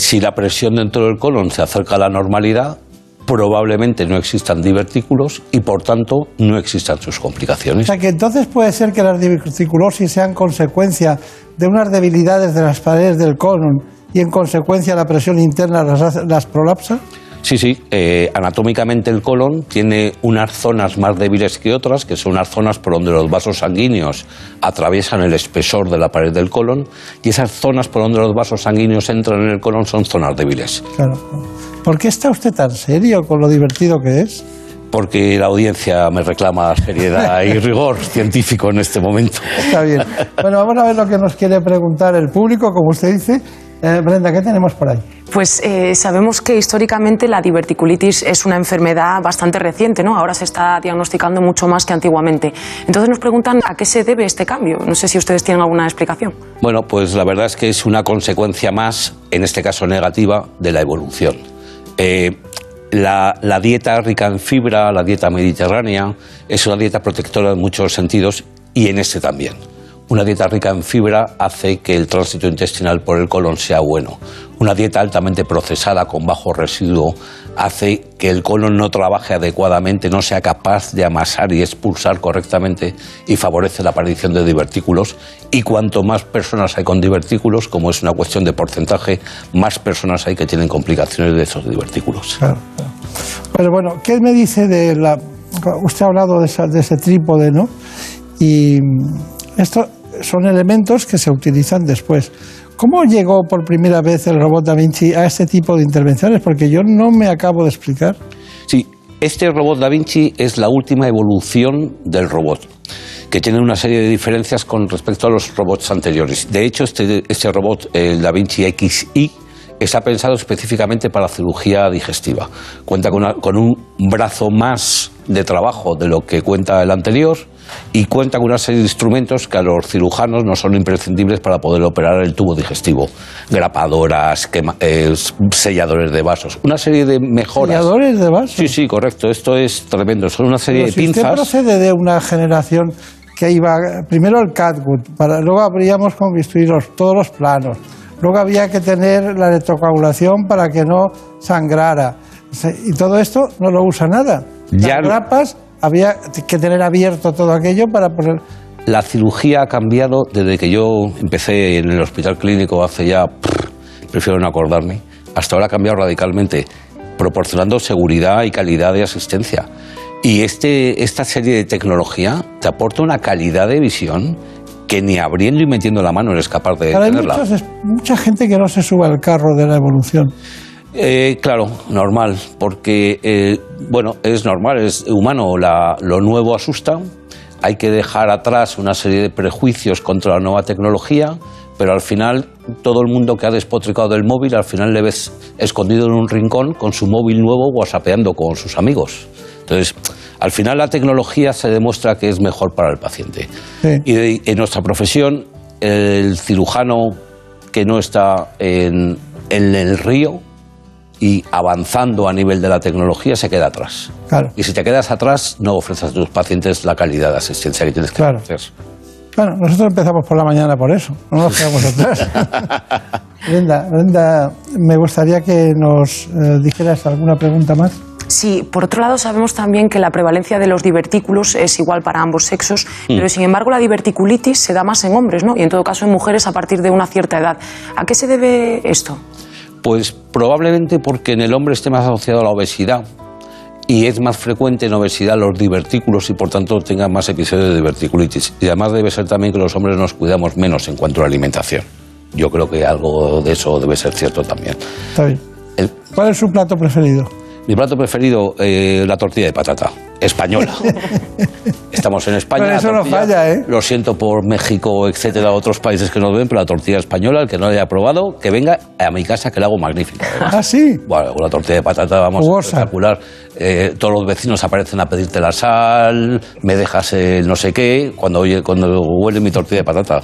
Si la presión dentro del colon se acerca a la normalidad, probablemente no existan divertículos y por tanto no existan sus O complicaciones. sea que entonces puede ser que las diverticulosis sean consecuencia de unas debilidades de las paredes del colon y en consecuencia la presión interna las, las prolapsa. Sí, sí, eh, anatómicamente el colon tiene unas zonas más débiles que otras, que son unas zonas por donde los vasos sanguíneos atraviesan el espesor de la pared del colon, y esas zonas por donde los vasos sanguíneos entran en el colon son zonas débiles. Claro. ¿Por qué está usted tan serio con lo divertido que es? Porque la audiencia me reclama seriedad y rigor científico en este momento. Está bien. Bueno, vamos a ver lo que nos quiere preguntar el público, como usted dice. Eh, Brenda, ¿qué tenemos por ahí? Pues eh, sabemos que históricamente la diverticulitis es una enfermedad bastante reciente, ¿no? Ahora se está diagnosticando mucho más que antiguamente. Entonces nos preguntan a qué se debe este cambio. No sé si ustedes tienen alguna explicación. Bueno, pues la verdad es que es una consecuencia más, en este caso negativa, de la evolución. Eh, la, la dieta rica en fibra, la dieta mediterránea, es una dieta protectora en muchos sentidos y en este también. Una dieta rica en fibra hace que el tránsito intestinal por el colon sea bueno. Una dieta altamente procesada con bajo residuo hace que el colon no trabaje adecuadamente, no sea capaz de amasar y expulsar correctamente y favorece la aparición de divertículos. Y cuanto más personas hay con divertículos, como es una cuestión de porcentaje, más personas hay que tienen complicaciones de esos divertículos. Claro. Pero bueno, ¿qué me dice de la... Usted ha hablado de ese trípode, ¿no? Y esto son elementos que se utilizan después. ¿Cómo llegó por primera vez el robot Da Vinci a este tipo de intervenciones? Porque yo no me acabo de explicar. Sí, este robot Da Vinci es la última evolución del robot, que tiene una serie de diferencias con respecto a los robots anteriores. De hecho, este, este robot, el Da Vinci XI, está pensado específicamente para cirugía digestiva. Cuenta con, una- con un brazo más de trabajo de lo que cuenta el anterior y cuenta con una serie de instrumentos que a los cirujanos no son imprescindibles para poder operar el tubo digestivo. Grapadoras, quema- eh, selladores de vasos, una serie de mejoras. ¿Selladores de vasos? Sí, sí, correcto. Esto es tremendo. Son una serie Pero de si usted pinzas. procede de una generación que iba primero el catgut, para, luego habríamos con bisturí los- todos los planos, luego había que tener la electrocoagulación para que no sangrara. Y todo esto no lo usa nada. Ya Las no- grapas había que tener abierto todo aquello para poner. La cirugía ha cambiado desde que yo empecé en el hospital clínico hace ya, prr, prefiero no acordarme, hasta ahora ha cambiado radicalmente, proporcionando seguridad y calidad de asistencia. Y este, esta serie de tecnología te aporta una calidad de visión que ni abriendo y metiendo la mano eres capaz de Ahora hay tenerla. muchos es- mucha gente que no se sube al carro de la evolución. Eh, claro, normal, porque, eh, bueno, es normal, es humano, la- lo nuevo asusta, hay que dejar atrás una serie de prejuicios contra la nueva tecnología, pero al final todo el mundo que ha despotricado del móvil, al final le ves escondido en un rincón con su móvil nuevo whatsappeando con sus amigos. Entonces, al final la tecnología se demuestra que es mejor para el paciente. Y de- en nuestra profesión, el cirujano que no está en, en el río y avanzando a nivel de la tecnología se queda atrás. Claro. Y si te quedas atrás, no ofreces a tus pacientes la calidad de asistencia que tienes que Claro. ofrecer. Bueno, nosotros empezamos por la mañana por eso, no nos quedamos atrás. Brenda, Brenda, me gustaría que nos eh, dijeras alguna pregunta más. Sí, por otro lado sabemos también que la prevalencia de los divertículos es igual para ambos sexos, Mm. pero sin embargo la diverticulitis se da más en hombres, ¿no? Y en todo caso en mujeres a partir de una cierta edad. ¿A qué se debe esto? Pues probablemente porque en el hombre esté más asociado a la obesidad y es más frecuente en obesidad los divertículos y por tanto tenga más episodios de diverticulitis. Y además debe ser también que los hombres nos cuidamos menos en cuanto a la alimentación. Yo creo que algo de eso debe ser cierto también. Está bien. El- ¿Cuál es su plato preferido? mi plato preferido, eh, la tortilla de patata, española. Estamos en España. Pero eso no falla, ¿eh? Lo siento por México, etcétera, otros países que nos ven, pero la tortilla española, el que no la haya probado, que venga a mi casa que la hago magnífica. además. Ah, sí. Bueno, la tortilla de patata vamos Jugosa. espectacular. Eh, todos los vecinos aparecen a pedirte la sal, me dejas el no sé qué, cuando, oye, cuando huele mi tortilla de patata.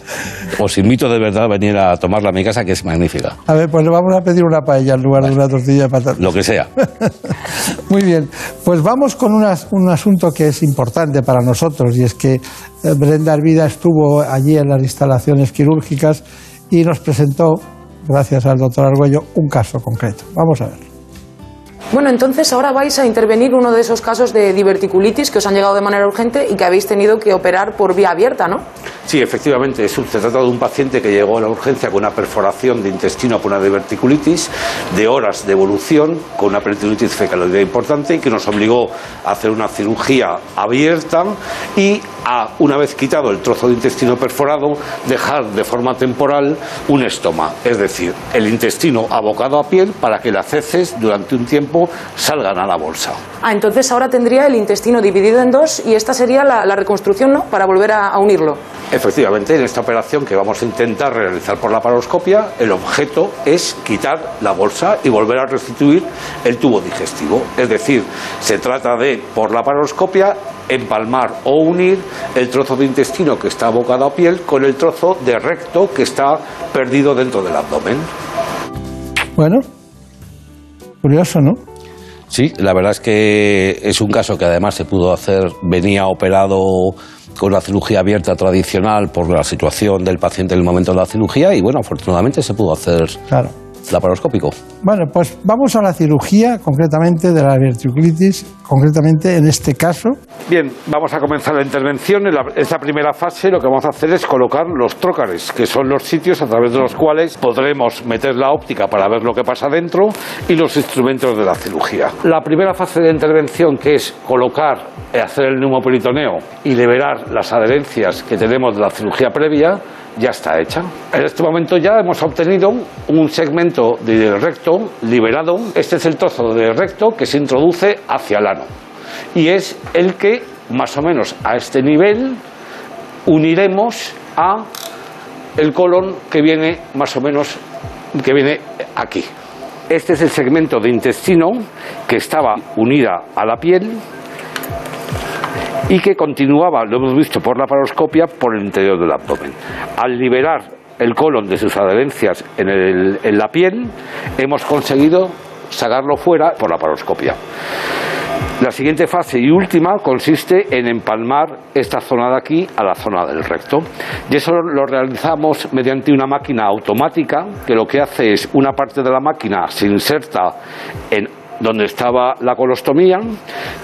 Os invito de verdad a venir a tomarla a mi casa, que es magnífica. A ver, pues le vamos a pedir una paella en lugar de una tortilla de patata. Lo que sea. Muy bien, pues vamos con unas- un asunto que es importante para nosotros y es que eh, Brenda Arvida estuvo allí en las instalaciones quirúrgicas y nos presentó, gracias al doctor Argüello, un caso concreto. Vamos a ver. Bueno, entonces ahora vais a intervenir uno de esos casos de diverticulitis que os han llegado de manera urgente y que habéis tenido que operar por vía abierta, ¿no? Sí, efectivamente, se trata de un paciente que llegó a la urgencia con una perforación de intestino por una diverticulitis, de horas de evolución, con una peritonitis fecaloidea importante y que nos obligó a hacer una cirugía abierta y a, una vez quitado el trozo de intestino perforado, dejar de forma temporal un estoma, es decir, el intestino abocado a piel para que las heces durante un tiempo salgan a la bolsa. Ah, entonces ahora tendría el intestino dividido en dos y esta sería la, la reconstrucción, ¿no? Para volver a, a unirlo. Efectivamente, en esta operación que vamos a intentar realizar por la paroscopia, el objeto es quitar la bolsa y volver a restituir el tubo digestivo. Es decir, se trata de, por la paroscopia, empalmar o unir el trozo de intestino que está abocado a piel con el trozo de recto que está perdido dentro del abdomen. Bueno, curioso, ¿no? Sí, la verdad es que es un caso que además se pudo hacer, venía operado con la cirugía abierta tradicional por la situación del paciente en el momento de la cirugía y bueno, afortunadamente se pudo hacer Claro. Laparoscópico. Bueno, pues vamos a la cirugía concretamente de la diverticulitis, concretamente en este caso. Bien, vamos a comenzar la intervención. En la- esta primera fase lo que vamos a hacer es colocar los trócares, que son los sitios a través de los cuales podremos meter la óptica para ver lo que pasa dentro y los instrumentos de la cirugía. La primera fase de intervención, que es colocar, hacer el neumoperitoneo y liberar las adherencias que tenemos de la cirugía previa, ya está hecha. En este momento ya hemos obtenido un segmento de recto liberado. Este es el trozo de recto que se introduce hacia el ano y es el que más o menos a este nivel uniremos a el colon que viene más o menos que viene aquí. Este es el segmento de intestino que estaba unida a la piel y que continuaba, lo hemos visto por la paroscopia, por el interior del abdomen. Al liberar el colon de sus adherencias en, el- en la piel, hemos conseguido sacarlo fuera por la paroscopia. La siguiente fase y última consiste en empalmar esta zona de aquí a la zona del recto. Y eso lo realizamos mediante una máquina automática que lo que hace es una parte de la máquina se inserta en donde estaba la colostomía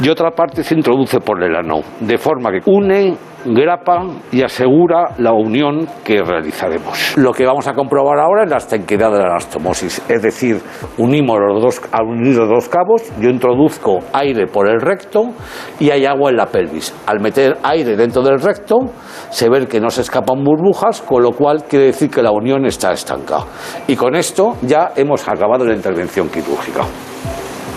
y otra parte se introduce por el ano, de forma que une, grapa y asegura la unión que realizaremos. Lo que vamos a comprobar ahora es la estanquidad de la anastomosis, es decir, unimos los dos, dos cabos, yo introduzco aire por el recto y hay agua en la pelvis. Al meter aire dentro del recto, se ve que no se escapan burbujas, con lo cual quiere decir que la unión está estanca. Y con esto ya hemos acabado la intervención quirúrgica.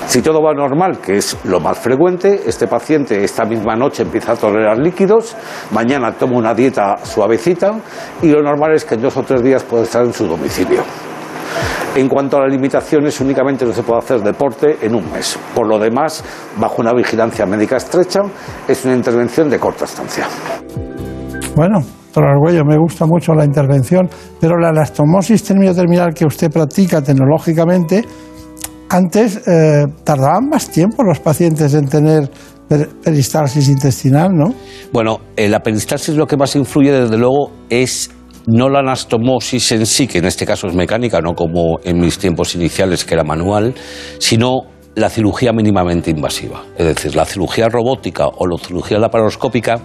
Si todo va normal, que es lo más frecuente, este paciente esta misma noche empieza a tolerar líquidos, mañana toma una dieta suavecita y lo normal es que en dos o tres días puede estar en su domicilio. En cuanto a las limitaciones, únicamente no se puede hacer deporte en un mes. Por lo demás, bajo una vigilancia médica estrecha, es una intervención de corta estancia. Bueno, doctor Argüello, me gusta mucho la intervención, pero la anastomosis terminal que usted practica tecnológicamente, antes eh, tardaban más tiempo los pacientes en tener per- peristalsis intestinal, ¿no? Bueno, eh, la peristalsis lo que más influye, desde luego, es no la anastomosis en sí, que en este caso es mecánica, no como en mis tiempos iniciales, que era manual, sino la cirugía mínimamente invasiva. Es decir, la cirugía robótica o la cirugía laparoscópica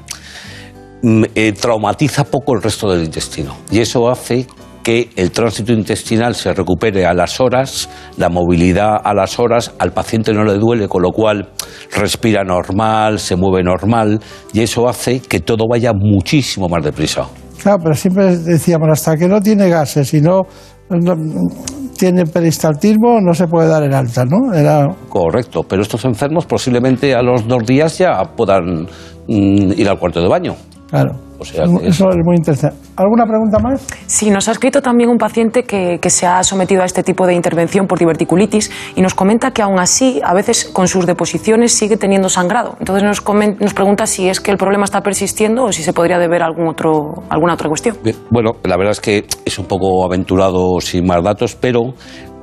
mm, eh, traumatiza poco el resto del intestino. Y eso hace que el tránsito intestinal se recupere a las horas, la movilidad a las horas, al paciente no le duele, con lo cual respira normal, se mueve normal, y eso hace que todo vaya muchísimo más deprisa. Claro, pero siempre decíamos, hasta que no tiene gases y no, no tiene peristaltismo, no se puede dar el alta, ¿no? Era, Correcto, pero estos enfermos posiblemente a los dos días ya puedan mm, ir al cuarto de baño. Claro. O sea, que Eso es muy interesante. ¿Alguna pregunta más? Sí, nos ha escrito también un paciente que, que se ha sometido a este tipo de intervención por diverticulitis y nos comenta que aún así, a veces con sus deposiciones sigue teniendo sangrado. Entonces nos, comen- nos pregunta si es que el problema está persistiendo o si se podría deber a algún otro, alguna otra cuestión. Bien, Bueno, la verdad es que es un poco aventurado sin más datos, pero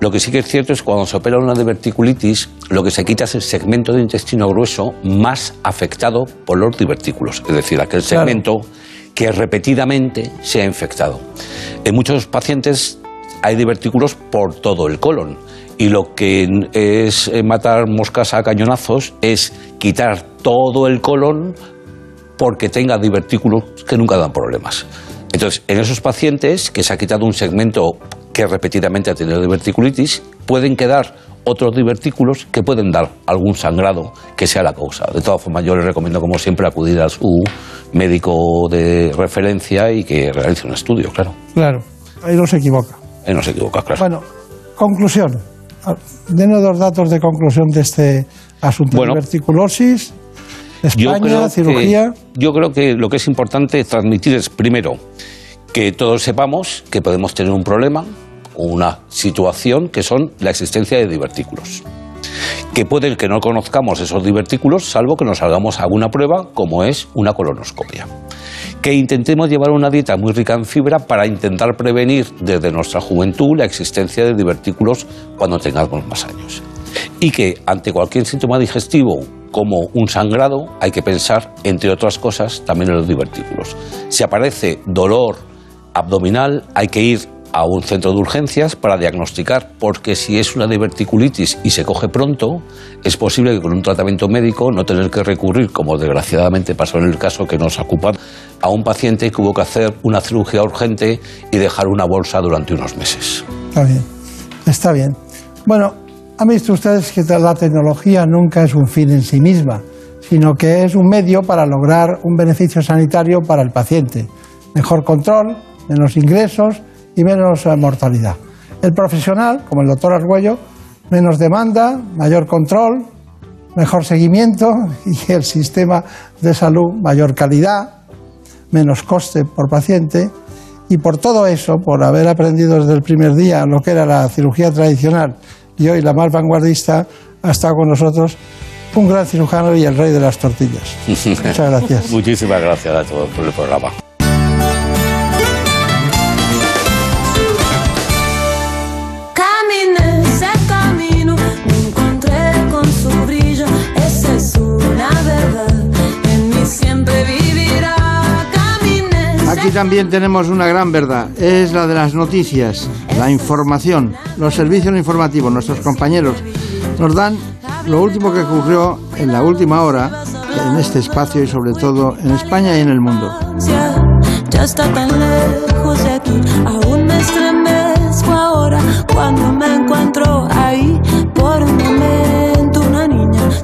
lo que sí que es cierto es que cuando se opera una diverticulitis, lo que se quita es el segmento de intestino grueso más afectado por los divertículos, es decir, aquel Claro. segmento que repetidamente se ha infectado. En muchos pacientes hay divertículos por todo el colon. Y lo que es eh, matar moscas a cañonazos es quitar todo el colon porque tenga divertículos que nunca dan problemas. Entonces, en esos pacientes que se ha quitado un segmento que repetidamente ha tenido diverticulitis, pueden quedar otros divertículos que pueden dar algún sangrado que sea la causa. De todas formas, yo les recomiendo, como siempre, acudir a su médico de referencia y que realice un estudio, claro. Claro, ahí no se equivoca. Ahí no se equivoca, claro. Bueno, conclusión. Denos dos datos de conclusión de este asunto. Bueno. Diverticulosis, España, cirugía. Que, yo creo que lo que es importante transmitir es, primero, que todos sepamos que podemos tener un problema o una situación que son la existencia de divertículos. Que puede que no conozcamos esos divertículos, salvo que nos hagamos alguna prueba, como es una colonoscopia. Que intentemos llevar una dieta muy rica en fibra para intentar prevenir desde nuestra juventud la existencia de divertículos cuando tengamos más años. Y que ante cualquier síntoma digestivo como un sangrado, hay que pensar, entre otras cosas, también en los divertículos. Si aparece dolor abdominal, hay que ir a un centro de urgencias para diagnosticar, porque si es una diverticulitis y se coge pronto, es posible que con un tratamiento médico no tener que recurrir, como desgraciadamente pasó en el caso que nos ocupa, a un paciente que hubo que hacer una cirugía urgente y dejar una bolsa durante unos meses. Está bien, está bien. Bueno, han visto ustedes que la tecnología nunca es un fin en sí misma, sino que es un medio para lograr un beneficio sanitario para el paciente. Mejor control, menos ingresos y menos eh, mortalidad. El profesional, como el doctor Argüello, menos demanda, mayor control, mejor seguimiento y el sistema de salud mayor calidad, menos coste por paciente. Y por todo eso, por haber aprendido desde el primer día lo que era la cirugía tradicional y hoy la más vanguardista, ha estado con nosotros un gran cirujano y el rey de las tortillas. Muchas gracias. Muchísimas gracias a todos por el programa. Aquí también tenemos una gran verdad, es la de las noticias, la información, los servicios informativos, nuestros compañeros nos dan lo último que ocurrió en la última hora en este espacio y sobre todo en España y en el mundo.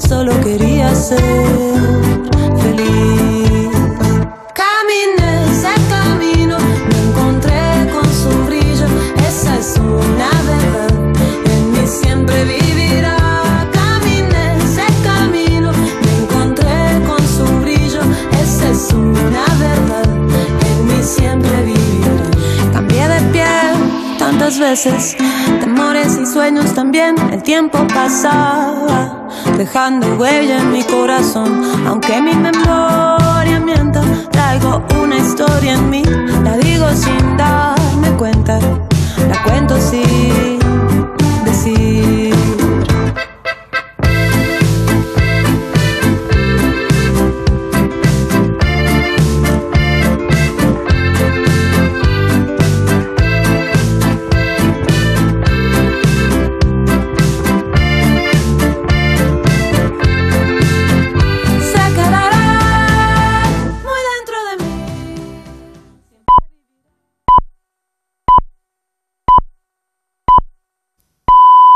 Solo quería ser tantas veces, temores y sueños también, el tiempo pasaba, dejando huella en mi corazón, aunque mi memoria mienta, traigo una historia en mí, la digo sin darme cuenta, la cuento sin decir.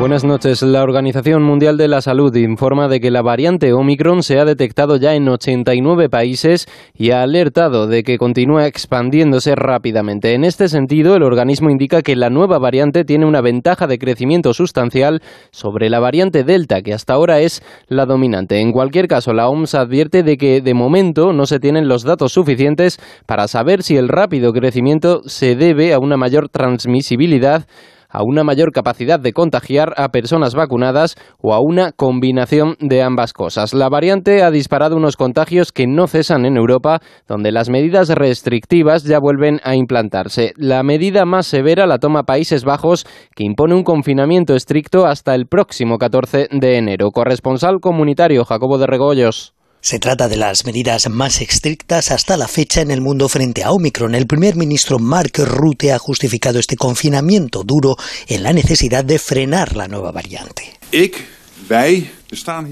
Buenas noches. La Organización Mundial de la Salud informa de que la variante Omicron se ha detectado ya en 89 países y ha alertado de que continúa expandiéndose rápidamente. En este sentido, el organismo indica que la nueva variante tiene una ventaja de crecimiento sustancial sobre la variante Delta, que hasta ahora es la dominante. En cualquier caso, la OMS advierte de que de momento no se tienen los datos suficientes para saber si el rápido crecimiento se debe a una mayor transmisibilidad a una mayor capacidad de contagiar a personas vacunadas o a una combinación de ambas cosas. La variante ha disparado unos contagios que no cesan en Europa, donde las medidas restrictivas ya vuelven a implantarse. La medida más severa la toma Países Bajos, que impone un confinamiento estricto hasta el próximo 14 de enero. Corresponsal comunitario Jacobo de Regoyos. Se trata de las medidas más estrictas hasta la fecha en el mundo frente a Omicron. El primer ministro Mark Rutte ha justificado este confinamiento duro en la necesidad de frenar la nueva variante.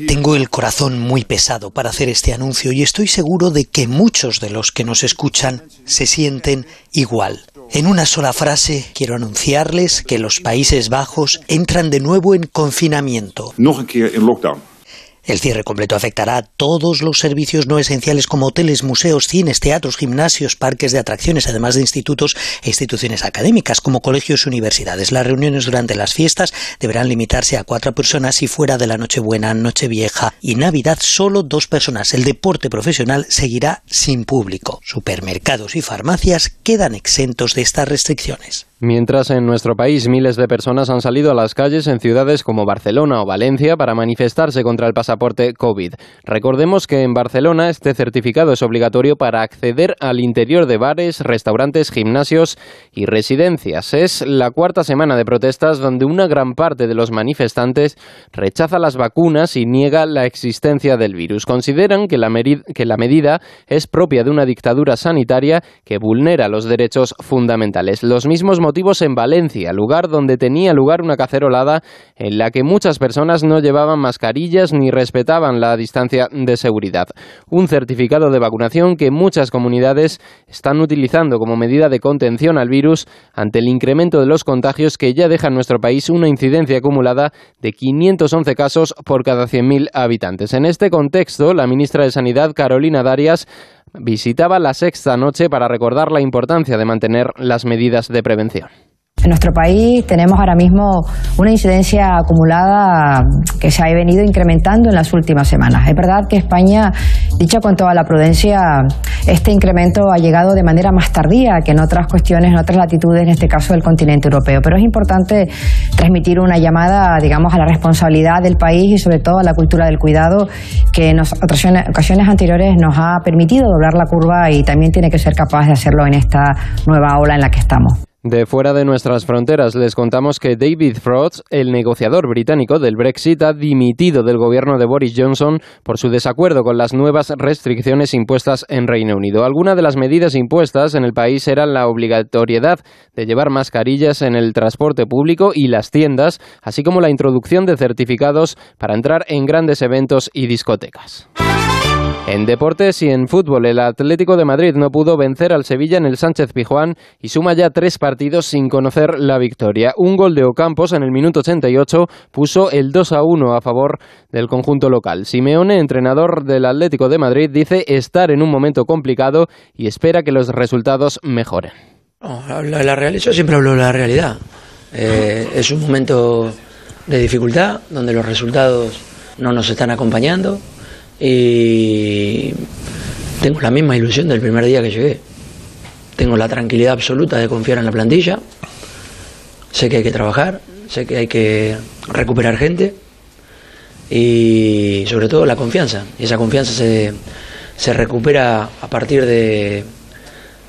Tengo el corazón muy pesado para hacer este anuncio y estoy seguro de que muchos de los que nos escuchan se sienten igual. En una sola frase quiero anunciarles que los Países Bajos entran de nuevo en confinamiento. El cierre completo afectará a todos los servicios no esenciales como hoteles, museos, cines, teatros, gimnasios, parques de atracciones, además de institutos e instituciones académicas como colegios y universidades. Las reuniones durante las fiestas deberán limitarse a cuatro personas y fuera de la Nochebuena, Nochevieja y Navidad solo dos personas. El deporte profesional seguirá sin público. Supermercados y farmacias quedan exentos de estas restricciones. Mientras en nuestro país miles de personas han salido a las calles en ciudades como Barcelona o Valencia para manifestarse contra el pasaporte COVID. Recordemos que en Barcelona este certificado es obligatorio para acceder al interior de bares, restaurantes, gimnasios y residencias. Es la cuarta semana de protestas donde una gran parte de los manifestantes rechaza las vacunas y niega la existencia del virus. Consideran que la, medida es propia de una dictadura sanitaria que vulnera los derechos fundamentales. Los mismos motivos en Valencia, lugar donde tenía lugar una cacerolada en la que muchas personas no llevaban mascarillas ni respetaban la distancia de seguridad. Un certificado de vacunación que muchas comunidades están utilizando como medida de contención al virus ante el incremento de los contagios que ya deja en nuestro país una incidencia acumulada de 511 casos por cada 100.000 habitantes. En este contexto, la ministra de Sanidad, Carolina Darias, visitaba la sexta noche para recordar la importancia de mantener las medidas de prevención. En nuestro país tenemos ahora mismo una incidencia acumulada que se ha venido incrementando en las últimas semanas. Es verdad que España, dicho con toda la prudencia, este incremento ha llegado de manera más tardía que en otras cuestiones, en otras latitudes, en este caso del continente europeo. Pero es importante transmitir una llamada, digamos, a la responsabilidad del país y sobre todo a la cultura del cuidado que en ocasiones anteriores nos ha permitido doblar la curva y también tiene que ser capaz de hacerlo en esta nueva ola en la que estamos. De fuera de nuestras fronteras les contamos que David Frost, el negociador británico del Brexit, ha dimitido del gobierno de Boris Johnson por su desacuerdo con las nuevas restricciones impuestas en Reino Unido. Algunas de las medidas impuestas en el país eran la obligatoriedad de llevar mascarillas en el transporte público y las tiendas, así como la introducción de certificados para entrar en grandes eventos y discotecas. En deportes y en fútbol, el Atlético de Madrid no pudo vencer al Sevilla en el Sánchez Pijuán y suma ya tres partidos sin conocer la victoria. Un gol de Ocampos en el minuto 88 puso el 2 a 1 a favor del conjunto local. Simeone, entrenador del Atlético de Madrid, dice estar en un momento complicado y espera que los resultados mejoren. Realidad, yo siempre hablo de la realidad. Eh, es un momento de dificultad donde los resultados no nos están acompañando y tengo la misma ilusión del primer día que llegué. Tengo la tranquilidad absoluta de confiar en la plantilla. Sé que hay que trabajar, sé que hay que recuperar gente y sobre todo la confianza. Y esa confianza se, se recupera a partir de,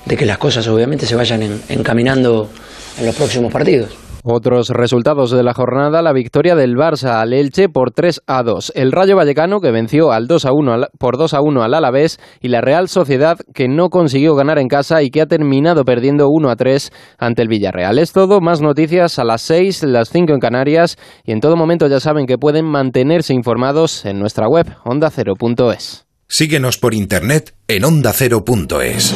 de que las cosas obviamente se vayan en- encaminando en los próximos partidos. Otros resultados de la jornada, la victoria del Barça al Elche por 3 a 2, el Rayo Vallecano que venció al 2 a 1 al- por 2 a 1 al Alavés y la Real Sociedad que no consiguió ganar en casa y que ha terminado perdiendo 1 a 3 ante el Villarreal. Es todo, más noticias a las 6, las 5 en Canarias y en todo momento ya saben que pueden mantenerse informados en nuestra web ondacero.es. Síguenos por internet en ondacero.es.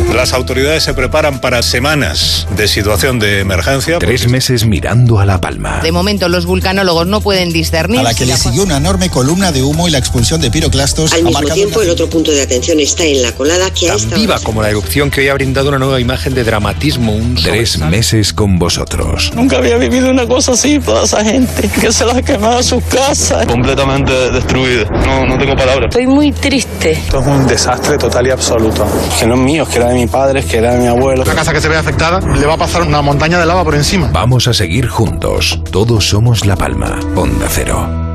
Las autoridades se preparan para semanas de situación de emergencia. Tres meses mirando a La Palma. De momento, los vulcanólogos no pueden discernir. A la que le siguió una enorme columna de humo y la expulsión de piroclastos. Al mismo tiempo, el otro punto de atención está en la colada que ha Tan estado... viva como la erupción que hoy ha brindado una nueva imagen de dramatismo. Un Tres meses con vosotros. Nunca había vivido una cosa así, toda esa gente que se las ha quemado sus casas. Completamente destruida. No, no tengo palabras. Estoy muy triste. Esto es un desastre total y absoluto. Que no es mío, es que era de mi padre, es que era de mi abuelo. La casa que se ve afectada le va a pasar una montaña de lava por encima. Vamos a seguir juntos. Todos somos La Palma. Onda Cero.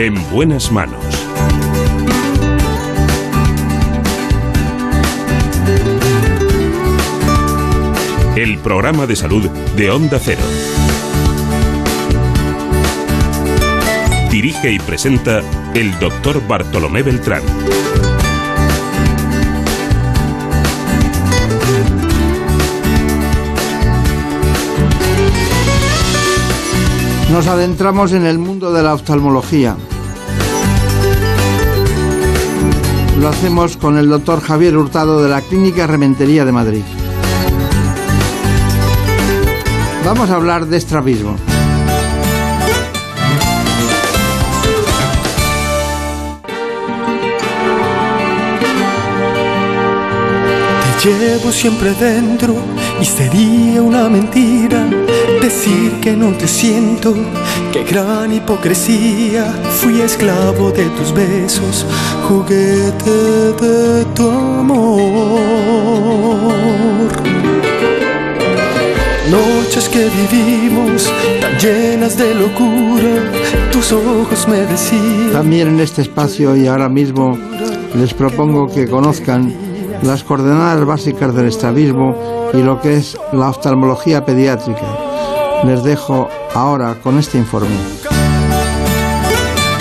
En buenas manos. El programa de salud de Onda Cero. Dirige y presenta el doctor Bartolomé Beltrán. Nos adentramos en el mundo de la oftalmología. Lo hacemos con el doctor Javier Hurtado de la Clínica Rementería de Madrid. Vamos a hablar de estrabismo. Te llevo siempre dentro y sería una mentira decir que no te siento. Qué gran hipocresía. Fui esclavo de tus besos, juguete de tu amor. Noches que vivimos tan llenas de locura, tus ojos me decían. También en este espacio y ahora mismo les propongo que conozcan las coordenadas básicas del estrabismo y lo que es la oftalmología pediátrica. Les dejo ahora con este informe.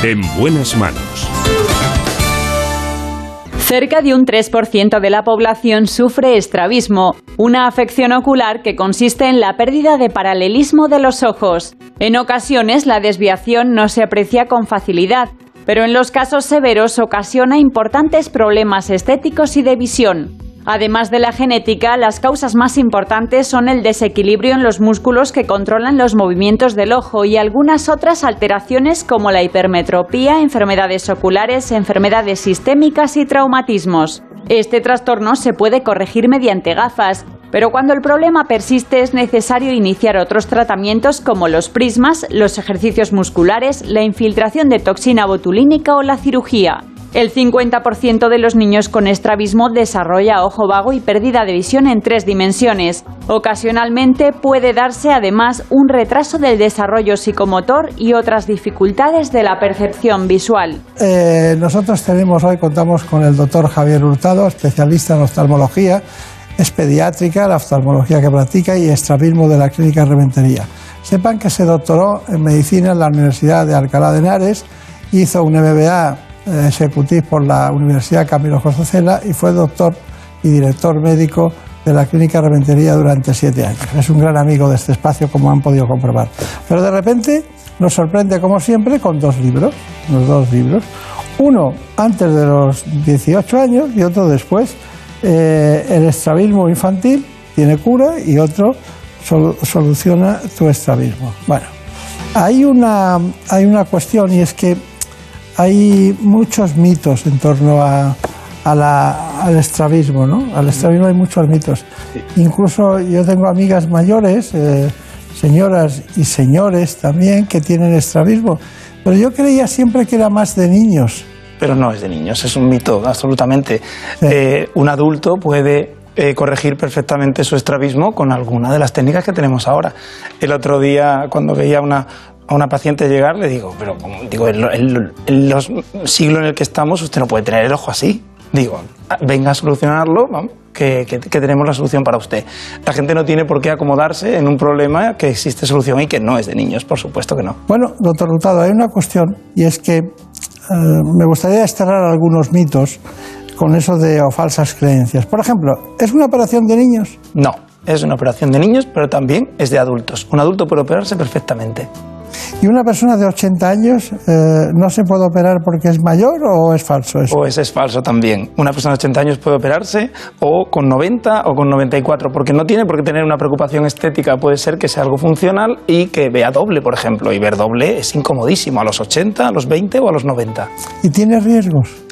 En buenas manos. Cerca de un 3% de la población sufre estrabismo, una afección ocular que consiste en la pérdida de paralelismo de los ojos. En ocasiones la desviación no se aprecia con facilidad, pero en los casos severos ocasiona importantes problemas estéticos y de visión. Además de la genética, las causas más importantes son el desequilibrio en los músculos que controlan los movimientos del ojo y algunas otras alteraciones como la hipermetropía, enfermedades oculares, enfermedades sistémicas y traumatismos. Este trastorno se puede corregir mediante gafas, pero cuando el problema persiste es necesario iniciar otros tratamientos como los prismas, los ejercicios musculares, la infiltración de toxina botulínica o la cirugía. El 50% de los niños con estrabismo desarrolla ojo vago y pérdida de visión en tres dimensiones. Ocasionalmente puede darse además un retraso del desarrollo psicomotor y otras dificultades de la percepción visual. Eh, nosotros tenemos hoy, contamos con el doctor Javier Hurtado, especialista en oftalmología, es pediátrica, la oftalmología que practica y estrabismo de la Clínica Rementería. Sepan que se doctoró en medicina en la Universidad de Alcalá de Henares, hizo un MBA eh, ejecutivo por la Universidad Camilo José Cela y fue doctor y director médico de la Clínica Rementería durante siete años. Es un gran amigo de este espacio, como han podido comprobar. Pero de repente nos sorprende, como siempre, con dos libros, los dos libros. Uno antes de los 18 años y otro después. Eh, el estrabismo infantil tiene cura y otro sol- soluciona tu estrabismo. Bueno, hay una, hay una cuestión y es que hay muchos mitos en torno a, a la- al estrabismo, ¿no? Al estrabismo hay muchos mitos. Incluso yo tengo amigas mayores, eh, señoras y señores también, que tienen estrabismo. Pero yo creía siempre que era más de niños. Pero no es de niños, es un mito, absolutamente. Eh, un adulto puede eh, corregir perfectamente su estrabismo con alguna de las técnicas que tenemos ahora. El otro día, cuando veía una, a una paciente llegar, le digo, pero digo, en, los siglos en el que estamos, usted no puede tener el ojo así. Digo, venga a solucionarlo, que, tenemos la solución para usted. La gente no tiene por qué acomodarse en un problema que existe solución y que no es de niños, por supuesto que no. Bueno, doctor Rutado, hay una cuestión y es que eh, me gustaría desterrar algunos mitos con eso de o falsas creencias. Por ejemplo, ¿es una operación de niños? No, es una operación de niños, pero también es de adultos. Un adulto puede operarse perfectamente. ¿Y una persona de 80 años eh, no se puede operar porque es mayor o es falso eso? O ese es falso también. Una persona de 80 años puede operarse o con 90 o con 94, porque no tiene por qué tener una preocupación estética. Puede ser que sea algo funcional y que vea doble, por ejemplo. Y ver doble es incomodísimo a los 80, a los 20 o a los 90. ¿Y tiene riesgos?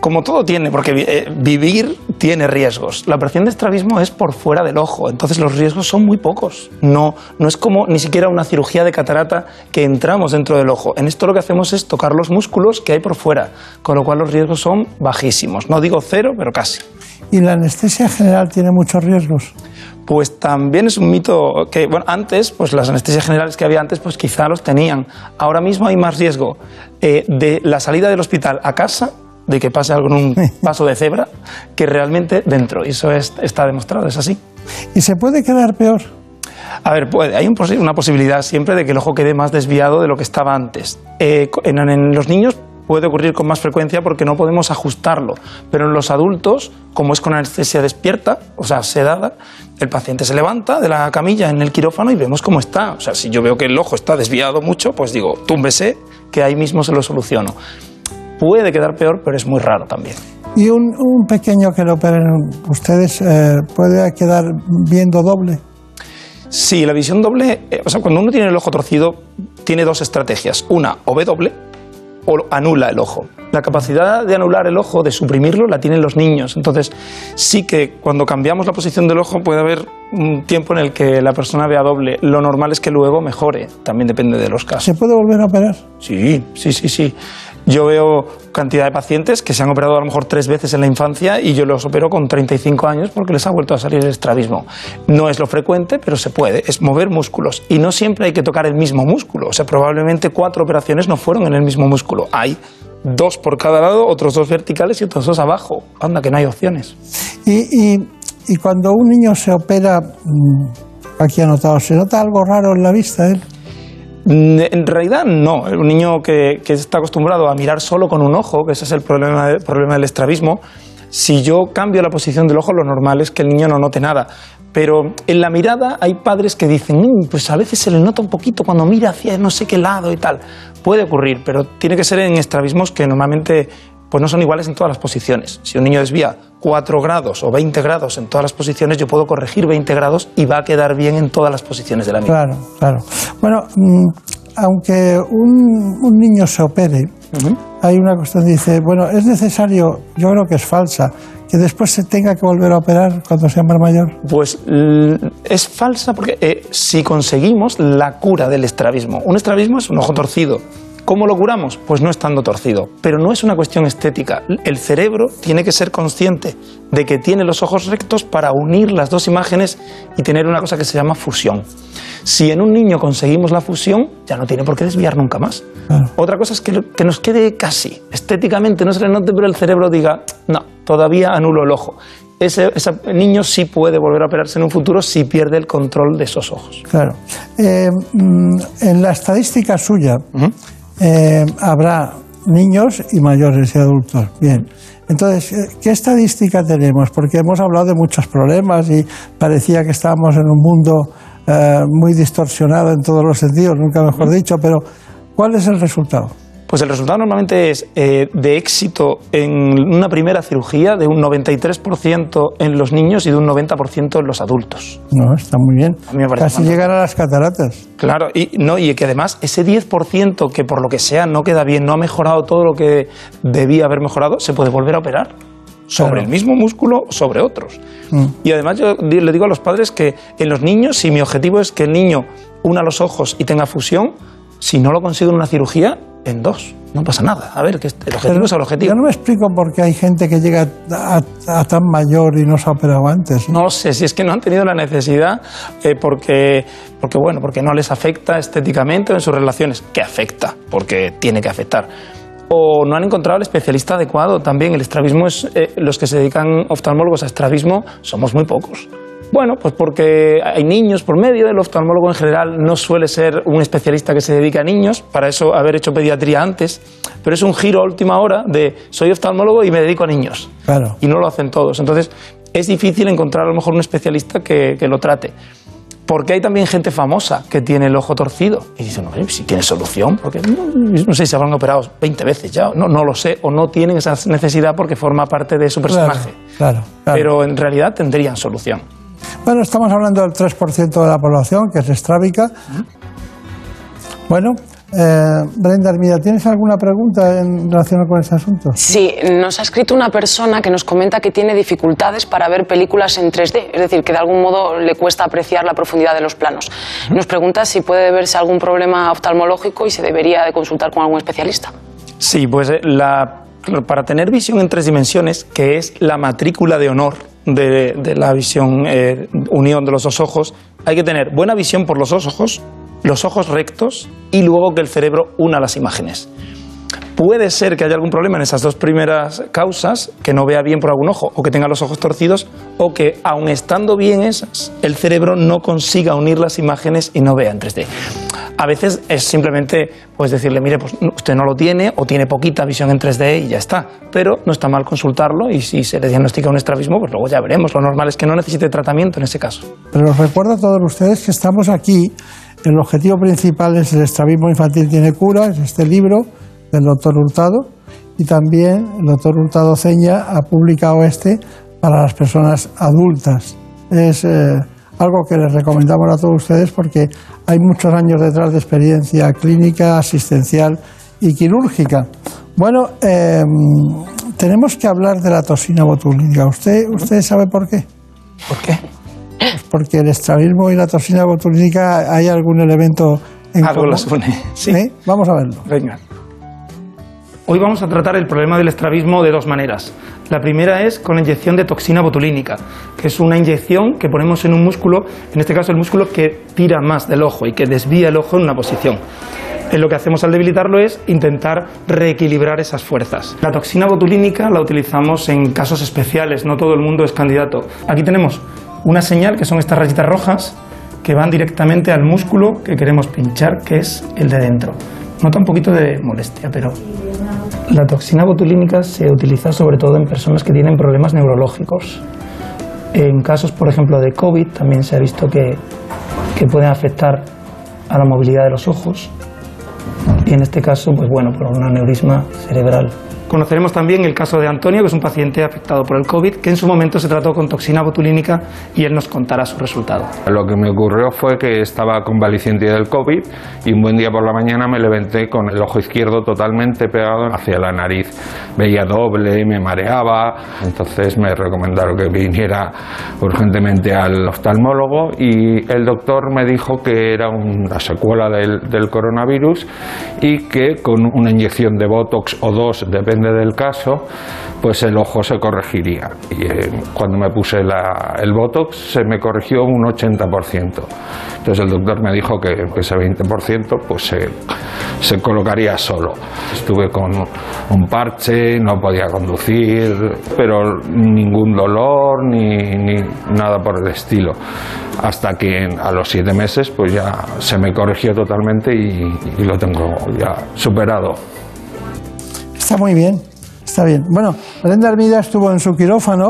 Como todo tiene, porque eh, vivir tiene riesgos. La operación de estrabismo es por fuera del ojo, entonces los riesgos son muy pocos. No, no es como ni siquiera una cirugía de catarata que entramos dentro del ojo. En esto lo que hacemos es tocar los músculos que hay por fuera, con lo cual los riesgos son bajísimos. No digo cero, pero casi. ¿Y la anestesia general tiene muchos riesgos? Pues también es un mito que, bueno, antes, pues las anestesias generales que había antes, pues quizá los tenían. Ahora mismo hay más riesgo eh, de la salida del hospital a casa de que pase algo en un paso de cebra que realmente dentro. Y eso está demostrado, es así. ¿Y se puede quedar peor? A ver, puede, hay una posibilidad siempre de que el ojo quede más desviado de lo que estaba antes. Eh, en, los niños puede ocurrir con más frecuencia porque no podemos ajustarlo. Pero en los adultos, como es con anestesia despierta, o sea, sedada, el paciente se levanta de la camilla en el quirófano y vemos cómo está. O sea, si yo veo que el ojo está desviado mucho, pues digo, túmbese, que ahí mismo se lo soluciono puede quedar peor, pero es muy raro también. ¿Y un, pequeño que lo operen ustedes eh, puede quedar viendo doble? Sí, la visión doble, eh, o sea, cuando uno tiene el ojo torcido, tiene dos estrategias. Una, o ve doble o anula el ojo. La capacidad de anular el ojo, de suprimirlo, la tienen los niños. Entonces, sí que cuando cambiamos la posición del ojo puede haber un tiempo en el que la persona vea doble. Lo normal es que luego mejore, también depende de los casos. ¿Se puede volver a operar? Sí, sí, sí, sí. Yo veo cantidad de pacientes que se han operado a lo mejor tres veces en la infancia y yo los opero con 35 años porque les ha vuelto a salir el estrabismo. No es lo frecuente, pero se puede. Es mover músculos. Y no siempre hay que tocar el mismo músculo. O sea, probablemente cuatro operaciones no fueron en el mismo músculo. Hay dos por cada lado, otros dos verticales y otros dos abajo. Anda, que no hay opciones. Y, y, cuando un niño se opera, mm, aquí anotado, ¿se nota algo raro en la vista él? Mm, en realidad no. Un niño que, está acostumbrado a mirar solo con un ojo, que ese es el problema, problema del estrabismo, si yo cambio la posición del ojo, lo normal es que el niño no note nada. Pero en la mirada hay padres que dicen, mm, pues a veces se le nota un poquito cuando mira hacia no sé qué lado y tal. Puede ocurrir, pero tiene que ser en estrabismos que normalmente pues no son iguales en todas las posiciones. Si un niño desvía 4 grados o 20 grados en todas las posiciones, yo puedo corregir 20 grados y va a quedar bien en todas las posiciones de la mirada. Claro, claro. Bueno, mm, aunque un, niño se opere, hay una cuestión que dice, bueno, es necesario, yo creo que es falsa, que después se tenga que volver a operar cuando sea más mayor. Pues es falsa porque eh, si conseguimos la cura del estrabismo, un estrabismo es un ojo torcido, ¿Cómo lo curamos? Pues no estando torcido. Pero no es una cuestión estética. El cerebro tiene que ser consciente de que tiene los ojos rectos para unir las dos imágenes y tener una cosa que se llama fusión. Si en un niño conseguimos la fusión, ya no tiene por qué desviar nunca más. Otra cosa es que, que nos quede casi. Estéticamente no se le note, pero el cerebro diga, no, todavía anulo el ojo ese, niño sí puede volver a operarse en un futuro si pierde el control de esos ojos. Claro. Eh, mm, en la estadística suya, eh, habrá niños y mayores y adultos. Bien. Entonces, eh, ¿qué estadística tenemos? Porque hemos hablado de muchos problemas y parecía que estábamos en un mundo eh, muy distorsionado en todos los sentidos, nunca mejor dicho, pero ¿cuál es el resultado? Pues el resultado normalmente es eh, de éxito en una primera cirugía de un 93% en los niños y de un 90% en los adultos. No, está muy bien. Casi llegar a las cataratas. Claro, y, no, y que además ese 10% que por lo que sea no queda bien, no ha mejorado todo lo que debía haber mejorado, se puede volver a operar sobre el mismo músculo o sobre otros. Mm. Y además yo le digo a los padres que en los niños, si mi objetivo es que el niño una los ojos y tenga fusión, si no lo consigo en una cirugía, en dos. No pasa nada. A ver, que el objetivo es el objetivo. Yo no me explico por qué hay gente que llega a, a tan mayor y no se ha operado antes. No sé, si es que no han tenido la necesidad eh, porque, porque, bueno, porque no les afecta estéticamente o en sus relaciones. Que afecta, porque tiene que afectar o no han encontrado el especialista adecuado. También el estrabismo es, eh, los que se dedican oftalmólogos a estrabismo somos muy pocos. Bueno, pues porque hay niños por medio, el oftalmólogo en general no suele ser un especialista que se dedique a niños, para eso haber hecho pediatría antes, pero es un giro a última hora de soy oftalmólogo y me dedico a niños. Claro. Y no lo hacen todos. Entonces es difícil encontrar a lo mejor un especialista que, que lo trate. Porque hay también gente famosa que tiene el ojo torcido. Y dicen, no, si tiene solución, porque no, sé si se habrán operado 20 veces ya, no, no lo sé, o no tienen esa necesidad porque forma parte de su personaje. Claro, claro, Pero en realidad tendrían solución. Bueno, estamos hablando del 3% de la población, que es estrábica. Bueno, eh, Brenda Armida, ¿tienes alguna pregunta en relación con este asunto? Sí, nos ha escrito una persona que nos comenta que tiene dificultades para ver películas en 3D, es decir, que de algún modo le cuesta apreciar la profundidad de los planos. Nos pregunta si puede verse algún problema oftalmológico y se debería de consultar con algún especialista. Sí, pues eh, la, para tener visión en tres dimensiones, que es la matrícula de honor de, de la visión, eh, unión de los dos ojos, hay que tener buena visión por los dos ojos, los ojos rectos y luego que el cerebro una las imágenes. Puede ser que haya algún problema en esas dos primeras causas, que no vea bien por algún ojo o que tenga los ojos torcidos, o que aun estando bien esas, el cerebro no consiga unir las imágenes y no vea en 3D. A veces es simplemente pues decirle, mire, pues usted no lo tiene o tiene poquita visión en 3D y ya está. Pero no está mal consultarlo y si se le diagnostica un estrabismo, pues luego ya veremos. Lo normal es que no necesite tratamiento en ese caso. Pero os recuerdo a todos ustedes que estamos aquí. El objetivo principal es el estrabismo infantil tiene cura, es este libro del doctor Hurtado y también el doctor Hurtado Ceña ha publicado este para las personas adultas. Es eh, algo que les recomendamos a todos ustedes porque hay muchos años detrás de experiencia clínica, asistencial y quirúrgica. Bueno, eh, tenemos que hablar de la toxina botulínica. ¿Usted, ¿Usted sabe por qué? ¿Por qué? Pues porque el estrabismo y la toxina botulínica hay algún elemento en Algo común? une. Sí. ¿Eh? Vamos a verlo. Venga. Hoy vamos a tratar el problema del estrabismo de dos maneras. La primera es con la inyección de toxina botulínica, que es una inyección que ponemos en un músculo, en este caso el músculo que tira más del ojo y que desvía el ojo en una posición. Eh, lo que hacemos al debilitarlo es intentar reequilibrar esas fuerzas. La toxina botulínica la utilizamos en casos especiales, no todo el mundo es candidato. Aquí tenemos una señal que son estas rayitas rojas que van directamente al músculo que queremos pinchar, que es el de dentro. Nota un poquito de molestia, pero la toxina botulínica se utiliza sobre todo en personas que tienen problemas neurológicos. En casos, por ejemplo, de COVID también se ha visto que, que pueden afectar a la movilidad de los ojos y en este caso, pues bueno, por un aneurisma cerebral. Conoceremos también el caso de Antonio, que es un paciente afectado por el COVID, que en su momento se trató con toxina botulínica y él nos contará su resultado. Lo que me ocurrió fue que estaba convaleciente del COVID y un buen día por la mañana me levanté con el ojo izquierdo totalmente pegado hacia la nariz. Veía doble, me mareaba, entonces me recomendaron que viniera urgentemente al oftalmólogo y el doctor me dijo que era una secuela del, del coronavirus y que con una inyección de Botox o dos, depende del caso, pues el ojo se corregiría. Y eh, cuando me puse la- el Botox se me corrigió un 80%. Entonces el doctor me dijo que ese 20% pues se, se colocaría solo. Estuve con un parche, no podía conducir, pero ningún dolor ni, ni nada por el estilo. Hasta que a los siete meses pues ya se me corrigió totalmente y, y lo tengo ya superado. Está muy bien, está bien. Bueno, Brenda Armida estuvo en su quirófano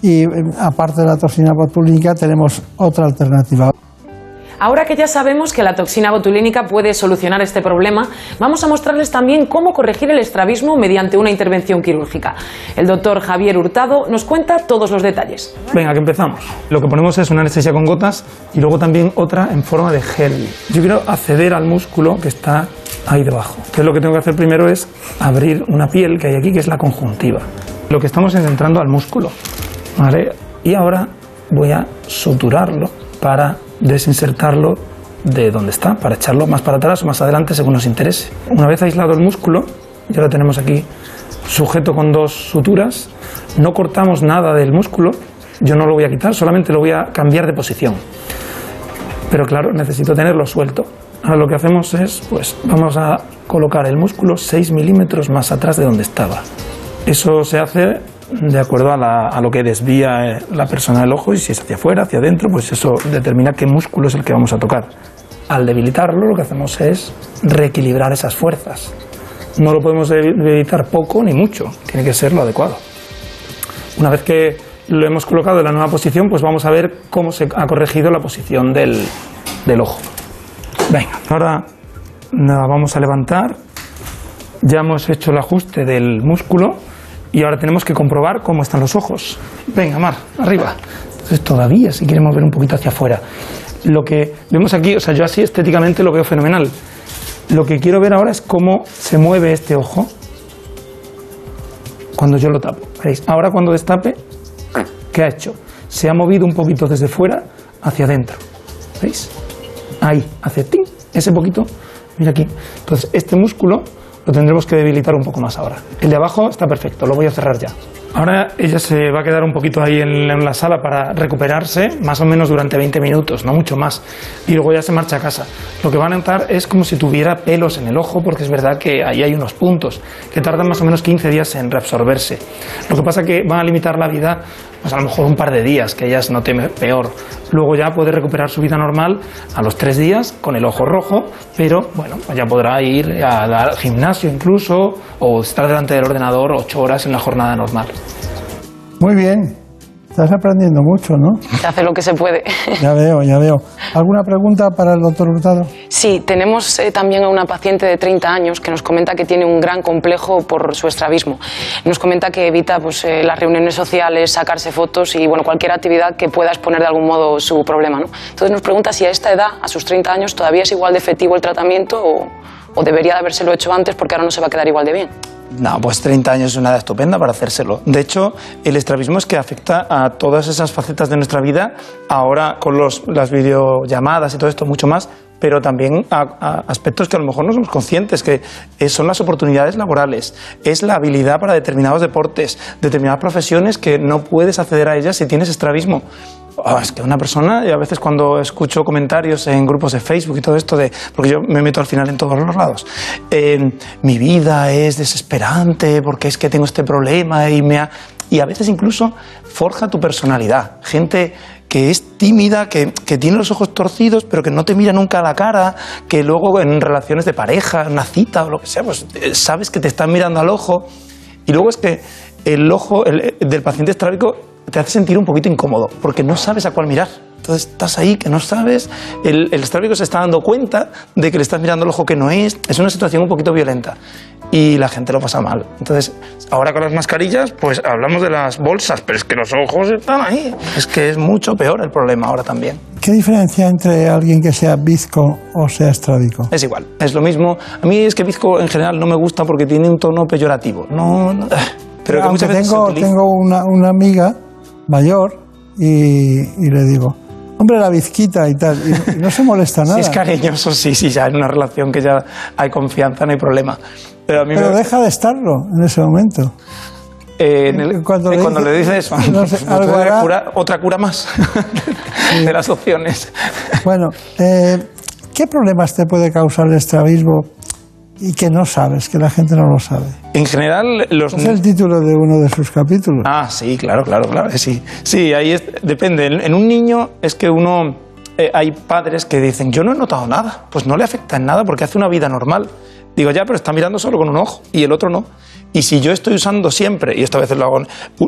y eh, aparte de la toxina botulínica tenemos otra alternativa. Ahora que ya sabemos que la toxina botulínica puede solucionar este problema, vamos a mostrarles también cómo corregir el estrabismo mediante una intervención quirúrgica. El doctor Javier Hurtado nos cuenta todos los detalles. Venga, que empezamos. Lo que ponemos es una anestesia con gotas y luego también otra en forma de gel. Yo quiero acceder al músculo que está ahí debajo. Entonces lo que tengo que hacer primero es abrir una piel que hay aquí, que es la conjuntiva. Lo que estamos es entrando al músculo. ¿vale? Y ahora voy a suturarlo para desinsertarlo de donde está, para echarlo más para atrás o más adelante según nos interese. Una vez aislado el músculo, ya lo tenemos aquí sujeto con dos suturas, no cortamos nada del músculo, yo no lo voy a quitar, solamente lo voy a cambiar de posición. Pero claro, necesito tenerlo suelto. Ahora lo que hacemos es, pues vamos a colocar el músculo 6 milímetros más atrás de donde estaba. Eso se hace de acuerdo a, la- a lo que desvía eh, la persona del ojo y si es hacia afuera, hacia adentro, pues eso determina qué músculo es el que vamos a tocar. Al debilitarlo lo que hacemos es reequilibrar esas fuerzas. No lo podemos debilitar poco ni mucho, tiene que ser lo adecuado. Una vez que lo hemos colocado en la nueva posición, pues vamos a ver cómo se ha corregido la posición del, del ojo. Venga, ahora la vamos a levantar. Ya hemos hecho el ajuste del músculo y ahora tenemos que comprobar cómo están los ojos. Venga, Mar, arriba. Entonces todavía, si queremos ver un poquito hacia afuera. Lo que vemos aquí, o sea, yo así estéticamente lo veo fenomenal. Lo que quiero ver ahora es cómo se mueve este ojo cuando yo lo tapo. ¿Veis? Ahora cuando destape, ¿qué ha hecho? Se ha movido un poquito desde fuera hacia adentro. ¿Veis? Ahí, hace ese poquito. Mira aquí. Entonces, este músculo lo tendremos que debilitar un poco más ahora. El de abajo está perfecto, lo voy a cerrar ya. Ahora ella se va a quedar un poquito ahí en, la sala para recuperarse, más o menos durante 20 minutos, no mucho más. Y luego ya se marcha a casa. Lo que va a notar es como si tuviera pelos en el ojo, porque es verdad que ahí hay unos puntos que tardan más o menos 15 días en reabsorberse. Lo que pasa que van a limitar la vida, pues a lo mejor un par de días, que ella se note peor. Luego ya puede recuperar su vida normal a los tres días con el ojo rojo, pero bueno, pues ya podrá ir al gimnasio incluso o estar delante del ordenador ocho horas en la jornada normal. Muy bien. Estás aprendiendo mucho, ¿no? Se hace lo que se puede. Ya veo, ya veo. ¿Alguna pregunta para el doctor Hurtado? Sí, tenemos eh, también a una paciente de 30 años que nos comenta que tiene un gran complejo por su estrabismo. Nos comenta que evita pues, eh, las reuniones sociales, sacarse fotos y bueno, cualquier actividad que pueda exponer de algún modo su problema. ¿no? Entonces nos pregunta si a esta edad, a sus 30 años, todavía es igual de efectivo el tratamiento o, o debería de habérselo hecho antes porque ahora no se va a quedar igual de bien. No, pues 30 años es una edad estupenda para hacérselo. De hecho, el estrabismo es que afecta a todas esas facetas de nuestra vida, ahora con los, las videollamadas y todo esto mucho más, pero también a, a aspectos que a lo mejor no somos conscientes, que son las oportunidades laborales, es la habilidad para determinados deportes, determinadas profesiones que no puedes acceder a ellas si tienes estrabismo. Ah, es que una persona, y a veces cuando escucho comentarios en grupos de Facebook y todo esto, de, porque yo me meto al final en todos los lados, eh, mi vida es desesperante porque es que tengo este problema y me ha... Y a veces incluso forja tu personalidad. Gente que es tímida, que, que tiene los ojos torcidos, pero que no te mira nunca a la cara, que luego en relaciones de pareja, una cita o lo que sea, pues eh, sabes que te están mirando al ojo. Y luego es que el ojo el- del paciente estrábico te hace sentir un poquito incómodo, porque no sabes a cuál mirar. Entonces estás ahí que no sabes, el, el estrábico se está dando cuenta de que le estás mirando el ojo que no es, es una situación un poquito violenta y la gente lo pasa mal. Entonces, ahora con las mascarillas, pues hablamos de las bolsas, pero es que los ojos están ahí. Es que es mucho peor el problema ahora también. ¿Qué diferencia entre alguien que sea bizco o sea estrábico? Es igual, es lo mismo. A mí es que bizco en general no me gusta porque tiene un tono peyorativo. No, no- pero que Aunque muchas veces tengo, tengo una, una amiga mayor y, y le digo, hombre, la bizquita y tal, y, y no se molesta nada. Si es cariñoso, sí, sí, ya en una relación que ya hay confianza, no hay problema. Pero a mí Pero me- deja de estarlo en ese momento. eh, en el- cuando eh, le cuando dice- le dices eso, no sé, otra hará. cura- otra cura más de las opciones. Bueno, eh, ¿qué problemas te puede causar el estrabismo y que no sabes, que la gente no lo sabe? En general, los Es el título de uno de sus capítulos. Ah, sí, claro, claro, claro, sí. Sí, ahí es- depende. En, en un niño es que uno... eh, hay padres que dicen, yo no he notado nada. Pues no le afecta en nada porque hace una vida normal. Digo, ya, pero está mirando solo con un ojo y el otro no. Y si yo estoy usando siempre, y esto a veces lo hago,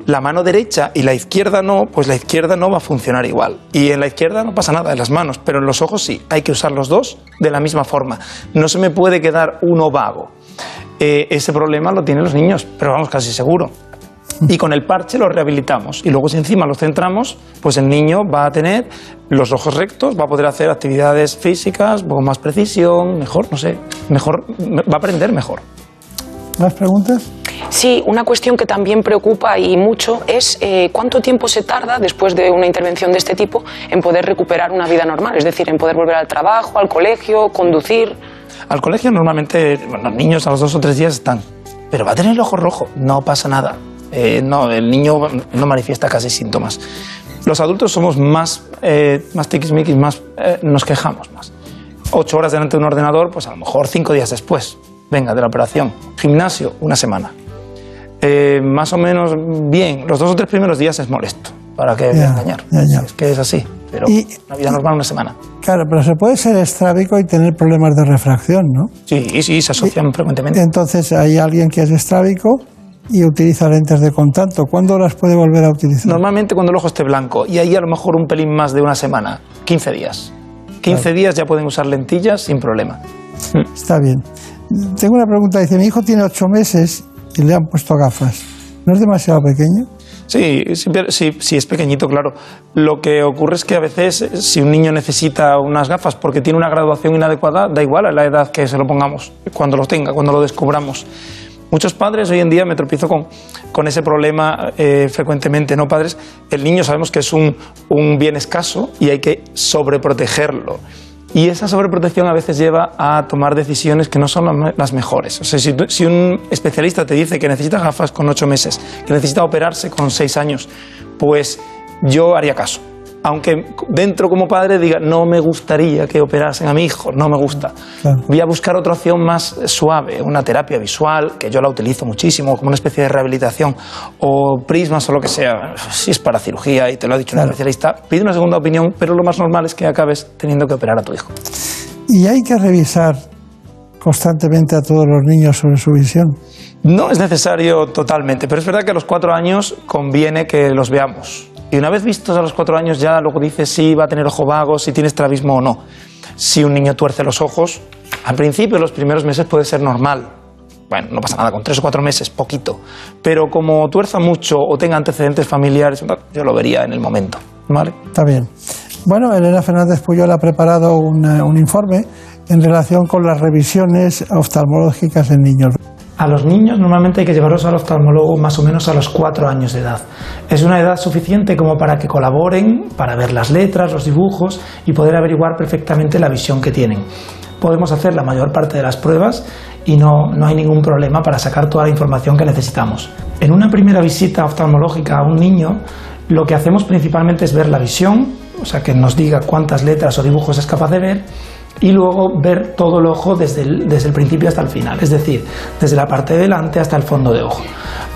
la mano derecha y la izquierda no, pues la izquierda no va a funcionar igual. Y en la izquierda no pasa nada, en las manos, pero en los ojos sí. Hay que usar los dos de la misma forma. No se me puede quedar uno vago. Eh, ese problema lo tienen los niños, pero vamos, casi seguro. Y con el parche lo rehabilitamos. Y luego si encima los centramos, pues el niño va a tener los ojos rectos, va a poder hacer actividades físicas con más precisión, mejor, no sé, mejor, va a aprender mejor. ¿Más preguntas? Sí, una cuestión que también preocupa y mucho es eh, cuánto tiempo se tarda después de una intervención de este tipo en poder recuperar una vida normal, es decir, en poder volver al trabajo, al colegio, conducir. Al colegio normalmente bueno, los niños a los dos o tres días están, pero va a tener el ojo rojo, no pasa nada. Eh, no, el niño no manifiesta casi síntomas. Los adultos somos más, eh, más tiquismiquis, más, eh, nos quejamos más. Ocho horas delante de un ordenador, pues a lo mejor cinco días después, venga, de la operación. Gimnasio, una semana. Eh, más o menos bien, los dos o tres primeros días es molesto, para que Ya, engañar. ya, ya. Es que es así, pero Y- una vida normal una semana. Claro, pero se puede ser estrábico y tener problemas de refracción, ¿no? Sí, sí, se asocian frecuentemente. Entonces hay alguien que es estrábico y utiliza lentes de contacto. ¿Cuándo las puede volver a utilizar? Normalmente cuando el ojo esté blanco y ahí a lo mejor un pelín más de una semana, 15 días. 15 días ya pueden usar lentillas sin problema. Está bien. Tengo una pregunta. Dice, mi hijo tiene ocho meses y le han puesto gafas. ¿No es demasiado pequeño? Sí, sí, sí, sí, es pequeñito, claro. Lo que ocurre es que a veces si un niño necesita unas gafas porque tiene una graduación inadecuada, da igual a la edad que se lo pongamos, cuando lo tenga, cuando lo descubramos. Muchos padres hoy en día me tropiezo con, con ese problema eh, frecuentemente, ¿no, padres? El niño sabemos que es un, un bien escaso y hay que sobreprotegerlo. Y esa sobreprotección a veces lleva a tomar decisiones que no son las me- las mejores. O sea, si, si un especialista te dice que necesita gafas con ocho meses, que necesita operarse con seis años, pues yo haría caso. Aunque dentro como padre diga, no me gustaría que operasen a mi hijo, no me gusta. Voy a buscar otra opción más suave, una terapia visual, que yo la utilizo muchísimo, como una especie de rehabilitación, o prismas o lo que sea. Si es para cirugía y te lo ha dicho un especialista, pide una segunda opinión, pero lo más normal es que acabes teniendo que operar a tu hijo. Y hay que revisar constantemente a todos los niños sobre su visión. No es necesario totalmente, pero es verdad que a los cuatro años conviene que los veamos. Y una vez vistos a los cuatro años ya luego dices si va a tener ojo vago, si tiene estrabismo o no. Si un niño tuerce los ojos, al principio, los primeros meses puede ser normal. Bueno, no pasa nada, con tres o cuatro meses, poquito. Pero como tuerza mucho o tenga antecedentes familiares, yo lo vería en el momento. ¿Vale? Está bien. Bueno, Elena Fernández Puyol ha preparado un, informe en relación con las revisiones oftalmológicas en niños. A los niños normalmente hay que llevarlos al oftalmólogo más o menos a los cuatro años de edad. Es una edad suficiente como para que colaboren, para ver las letras, los dibujos y poder averiguar perfectamente la visión que tienen. Podemos hacer la mayor parte de las pruebas y no, no hay ningún problema para sacar toda la información que necesitamos. En una primera visita oftalmológica a un niño, lo que hacemos principalmente es ver la visión, o sea, que nos diga cuántas letras o dibujos es capaz de ver, y luego ver todo el ojo desde el, desde el principio hasta el final, es decir, desde la parte de delante hasta el fondo de ojo.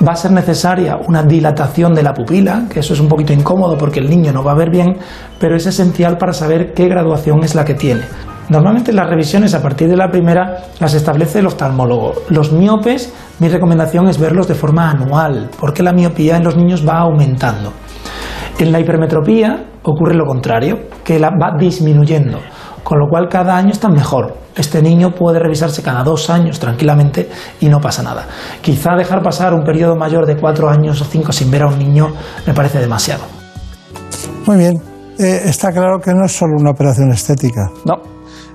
Va a ser necesaria una dilatación de la pupila, que eso es un poquito incómodo porque el niño no va a ver bien, pero es esencial para saber qué graduación es la que tiene. Normalmente las revisiones a partir de la primera las establece el oftalmólogo. Los miopes, mi recomendación es verlos de forma anual, porque la miopía en los niños va aumentando. En la hipermetropía ocurre lo contrario, que la va disminuyendo, con lo cual cada año está mejor. Este niño puede revisarse cada dos años tranquilamente y no pasa nada. Quizá dejar pasar un periodo mayor de cuatro años o cinco sin ver a un niño me parece demasiado. Muy bien. Eh, está claro que no es solo una operación estética. No,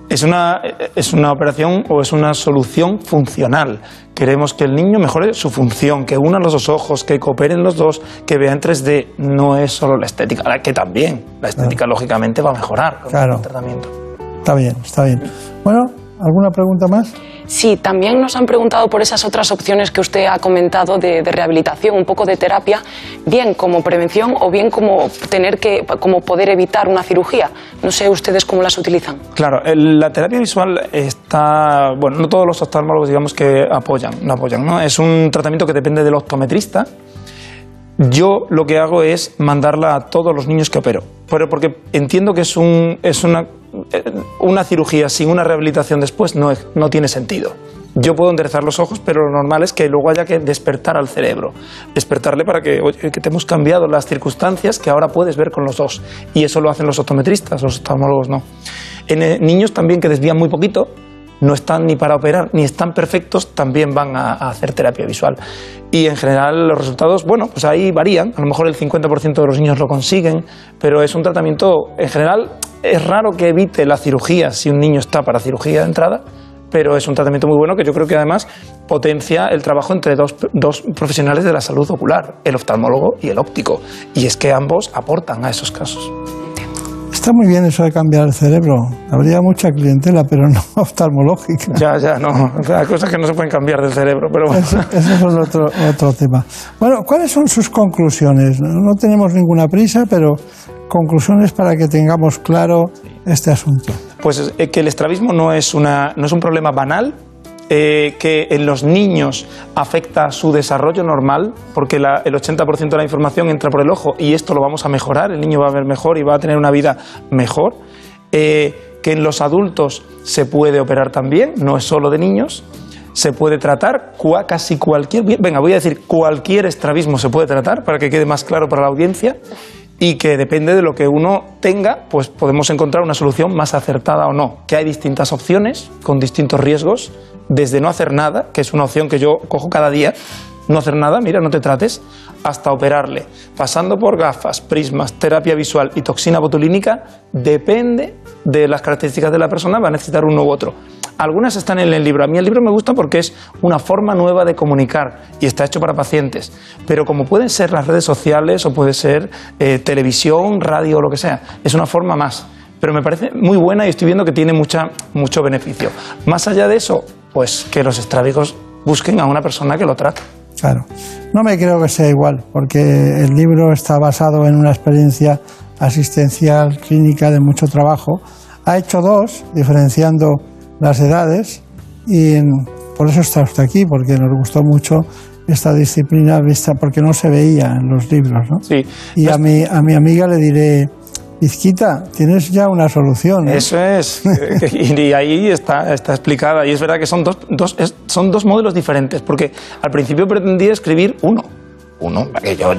es una, es una operación o es una solución funcional. Queremos que el niño mejore su función, que una los dos ojos, que cooperen los dos, que vea en 3D. No es solo la estética, la que también. La estética, lógicamente, va a mejorar con Claro. el tratamiento. Está bien, está bien. Bueno, ¿alguna pregunta más? Sí, también nos han preguntado por esas otras opciones que usted ha comentado de, de rehabilitación, un poco de terapia, bien como prevención o bien como tener que, como poder evitar una cirugía. No sé ustedes cómo las utilizan. Claro, el- la terapia visual está, bueno, no todos los oftalmólogos digamos que apoyan, no apoyan, ¿no? Es un tratamiento que depende del optometrista. Yo lo que hago es mandarla a todos los niños que opero, pero porque entiendo que es, un, es una, una cirugía sin una rehabilitación después no, no tiene sentido. Yo puedo enderezar los ojos, pero lo normal es que luego haya que despertar al cerebro. Despertarle para que, que te hemos cambiado las circunstancias que ahora puedes ver con los dos. Y eso lo hacen los optometristas, los oftalmólogos no. En eh, niños también que desvían muy poquito, no están ni para operar ni están perfectos, también van a, hacer terapia visual. Y en general los resultados, bueno, pues ahí varían. A lo mejor el 50% de los niños lo consiguen, pero es un tratamiento, en general, es raro que evite la cirugía si un niño está para cirugía de entrada, pero es un tratamiento muy bueno que yo creo que además potencia el trabajo entre dos profesionales de la salud ocular, el oftalmólogo y el óptico. Y es que ambos aportan a esos casos. Está muy bien eso de cambiar el cerebro. Habría mucha clientela, pero no oftalmológica. Ya, ya, no. Hay cosas que no se pueden cambiar del cerebro, pero bueno. Eso, eso es otro, otro tema. Bueno, ¿cuáles son sus conclusiones? No, no tenemos ninguna prisa, pero conclusiones para que tengamos claro este asunto. Pues eh, que el estrabismo no es, una, no es un problema banal, eh, que en los niños afecta su desarrollo normal, porque el 80% de la información entra por el ojo y esto lo vamos a mejorar, el niño va a ver mejor y va a tener una vida mejor. Eh, que en los adultos se puede operar también, no es solo de niños. Se puede tratar cua- casi cualquier. Venga, voy a decir cualquier estrabismo se puede tratar para que quede más claro para la audiencia y que depende de lo que uno tenga, pues podemos encontrar una solución más acertada o no. Que hay distintas opciones con distintos riesgos, desde no hacer nada, que es una opción que yo cojo cada día, no hacer nada, mira, no te trates, hasta operarle, pasando por gafas, prismas, terapia visual y toxina botulínica, depende de las características de la persona, va a necesitar uno u otro. Algunas están en el libro. A mí el libro me gusta porque es una forma nueva de comunicar y está hecho para pacientes. Pero como pueden ser las redes sociales o puede ser eh, televisión, radio o lo que sea, es una forma más. Pero me parece muy buena y estoy viendo que tiene mucha, mucho beneficio. Más allá de eso, pues que los estrábicos busquen a una persona que lo trate. Claro. No me creo que sea igual, porque el libro está basado en una experiencia asistencial clínica de mucho trabajo. Ha hecho dos, diferenciando las edades, y por eso está usted aquí, porque nos gustó mucho esta disciplina vista, porque no se veía en los libros. ¿no? Sí. Y a mi, a mi amiga le diré, Izquita, tienes ya una solución. ¿no?". Eso es. y ahí está, está explicada. Y es verdad que son dos, dos- es- son dos modelos diferentes, porque al principio pretendía escribir uno. Uno,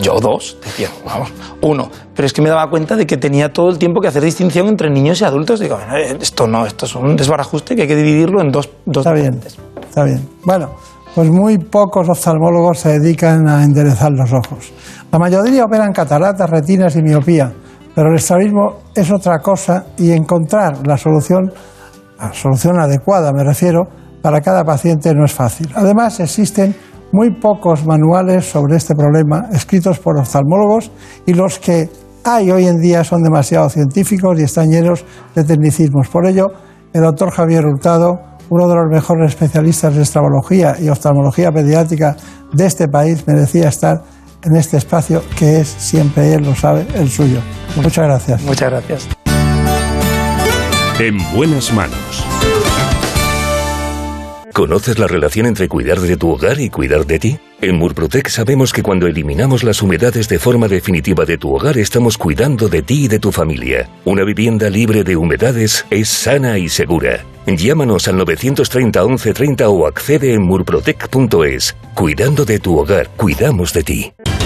yo dos, decía, vamos, uno. Pero es que me daba cuenta de que tenía todo el tiempo que hacer distinción entre niños y adultos. Digo, "Eh, esto no, esto es un desbarajuste que hay que dividirlo en dos, dos Está bien, está bien. Bueno, pues muy pocos oftalmólogos se dedican a enderezar los ojos. La mayoría operan cataratas, retinas y miopía, pero el estrabismo es otra cosa y encontrar la solución, la solución adecuada, me refiero, para cada paciente no es fácil. Además, existen muy pocos manuales sobre este problema escritos por oftalmólogos y los que hay hoy en día son demasiado científicos y están llenos de tecnicismos. Por ello, el doctor Javier Hurtado, uno de los mejores especialistas de estrabologia y oftalmología pediátrica de este país, merecía estar en este espacio que es, siempre él lo sabe, el suyo. Muchas gracias. Muchas gracias. En buenas manos. ¿Conoces la relación entre cuidar de tu hogar y cuidar de ti? En Murprotec sabemos que cuando eliminamos las humedades de forma definitiva de tu hogar estamos cuidando de ti y de tu familia. Una vivienda libre de humedades es sana y segura. Llámanos al 930 1130 o accede en murprotec.es. Cuidando de tu hogar, cuidamos de ti.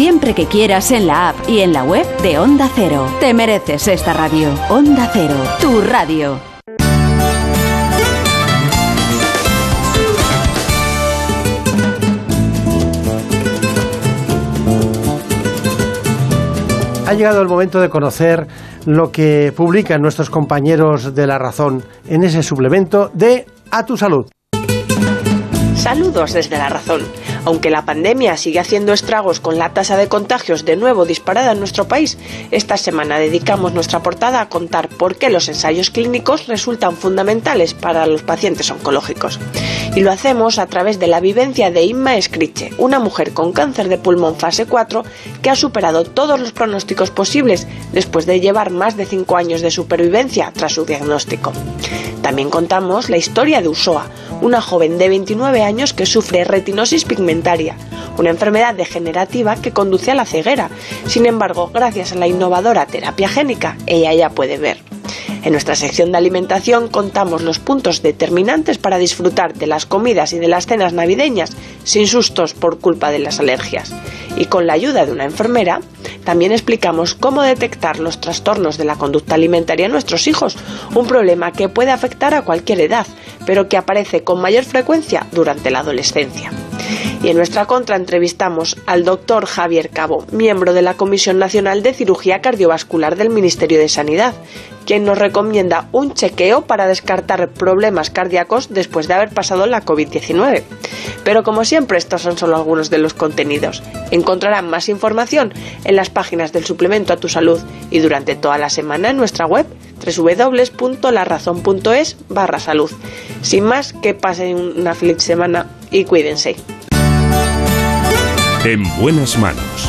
siempre que quieras en la app y en la web de Onda Cero. Te mereces esta radio. Onda Cero, tu radio. Ha llegado el momento de conocer lo que publican nuestros compañeros de La Razón en ese suplemento de A tu Salud. Saludos desde la razón. Aunque la pandemia sigue haciendo estragos con la tasa de contagios de nuevo disparada en nuestro país, esta semana dedicamos nuestra portada a contar por qué los ensayos clínicos resultan fundamentales para los pacientes oncológicos. Y lo hacemos a través de la vivencia de Inma Escriche, una mujer con cáncer de pulmón fase 4 que ha superado todos los pronósticos posibles después de llevar más de 5 años de supervivencia tras su diagnóstico. También contamos la historia de Usoa, una joven de 29 años que sufre retinosis pigmentaria, una enfermedad degenerativa que conduce a la ceguera. Sin embargo, gracias a la innovadora terapia génica, ella ya puede ver. En nuestra sección de alimentación contamos los puntos determinantes para disfrutar de las comidas y de las cenas navideñas sin sustos por culpa de las alergias. Y con la ayuda de una enfermera, también explicamos cómo detectar los trastornos de la conducta alimentaria en nuestros hijos, un problema que puede afectar a cualquier edad, pero que aparece con mayor frecuencia durante la adolescencia. Y en nuestra contra entrevistamos al doctor Javier Cabo, miembro de la Comisión Nacional de Cirugía Cardiovascular del Ministerio de Sanidad, quien nos recomienda un chequeo para descartar problemas cardíacos después de haber pasado la COVID-19. Pero como siempre, estos son solo algunos de los contenidos. Encontrarán más información en las páginas del suplemento a tu salud y durante toda la semana en nuestra web www.larazón.es barra salud. Sin más, que pasen una feliz semana y cuídense. En buenas manos.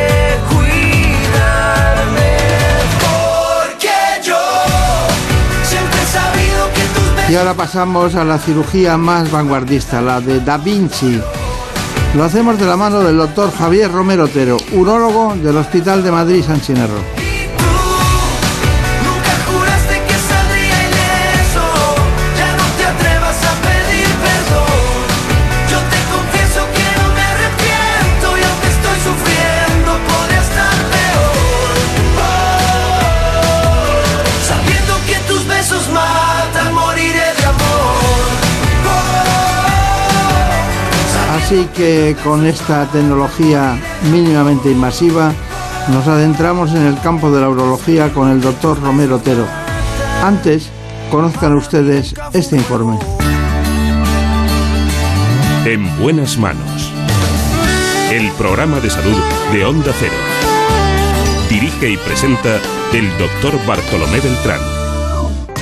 Y ahora pasamos a la cirugía más vanguardista, la de Da Vinci. Lo hacemos de la mano del doctor Javier Romero Otero, urólogo del Hospital de Madrid San Chinarro. Así que con esta tecnología mínimamente invasiva nos adentramos en el campo de la urología con el doctor Romero Otero. Antes, conozcan ustedes este informe. En buenas manos. El programa de salud de Onda Cero. Dirige y presenta el doctor Bartolomé Beltrán.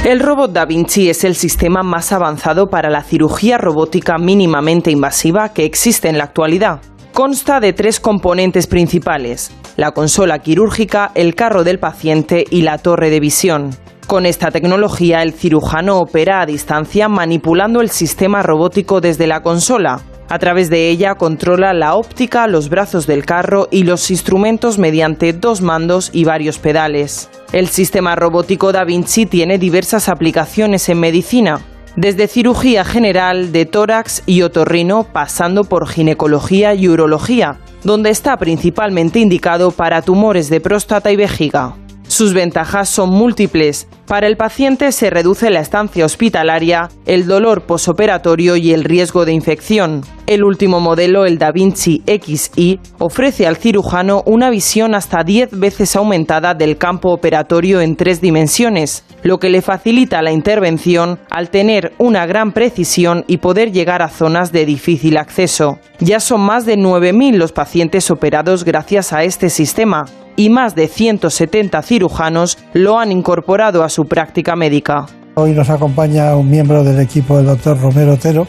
El robot Da Vinci es el sistema más avanzado para la cirugía robótica mínimamente invasiva que existe en la actualidad. Consta de tres componentes principales, la consola quirúrgica, el carro del paciente y la torre de visión. Con esta tecnología, el cirujano opera a distancia manipulando el sistema robótico desde la consola. A través de ella controla la óptica, los brazos del carro y los instrumentos mediante dos mandos y varios pedales. El sistema robótico Da Vinci tiene diversas aplicaciones en medicina, desde cirugía general, de tórax y otorrino, pasando por ginecología y urología, donde está principalmente indicado para tumores de próstata y vejiga. Sus ventajas son múltiples. Para el paciente se reduce la estancia hospitalaria, el dolor posoperatorio y el riesgo de infección. El último modelo, el Da Vinci XI, ofrece al cirujano una visión hasta 10 veces aumentada del campo operatorio en tres dimensiones, lo que le facilita la intervención al tener una gran precisión y poder llegar a zonas de difícil acceso. Ya son más de 9.000 los pacientes operados gracias a este sistema y más de 170 cirujanos lo han incorporado a su práctica médica. Hoy nos acompaña un miembro del equipo del doctor Romero Otero,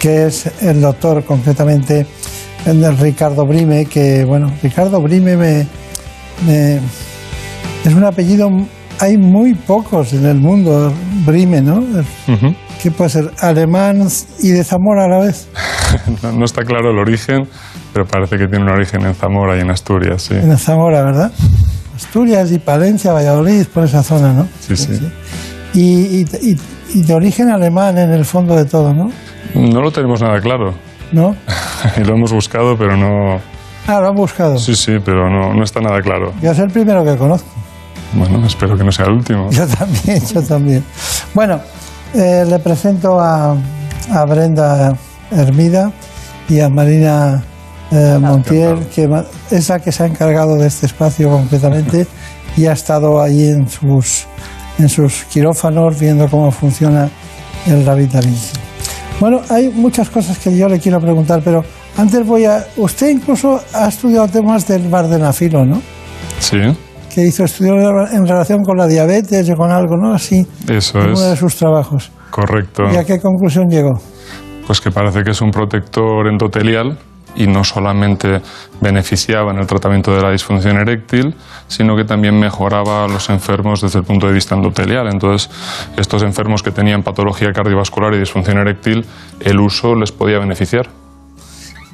que es el doctor concretamente el Ricardo Brime, que bueno, Ricardo Brime me, me- es un apellido, hay muy pocos en el mundo, Brime, ¿no? ¿Qué puede ser? ¿Alemán y de Zamora a la vez? No, no está claro el origen, pero parece que tiene un origen en Zamora y en Asturias, sí. En Zamora, ¿verdad? Asturias y Palencia, Valladolid, por esa zona, ¿no? Sí, sí. Y, y- y- y de origen alemán en el fondo de todo, ¿no? No lo tenemos nada claro. ¿No? Y lo hemos buscado, pero no. Ah, lo han buscado. Sí, sí, pero no, no está nada claro. Yo es el primero que conozco. Bueno, espero que no sea el último. Yo también, yo también. Bueno, eh, le presento a, a Brenda Hermida y a Marina eh, Montiel, que es la que se ha encargado de este espacio completamente y ha estado allí en sus, en sus quirófanos viendo cómo funciona el David Da Vinci. Bueno, hay muchas cosas que yo le quiero preguntar, pero Antes voy a... Usted incluso ha estudiado temas del vardenafilo, ¿no? Sí, Que hizo estudios en relación con la diabetes o con algo, ¿no? Así, eso en uno de es sus trabajos. correcto. ¿Y a qué conclusión llegó? Pues que parece que es un protector endotelial y no solamente beneficiaba en el tratamiento de la disfunción eréctil, sino que también mejoraba a los enfermos desde el punto de vista endotelial. Entonces, estos enfermos que tenían patología cardiovascular y disfunción eréctil, el uso les podía beneficiar.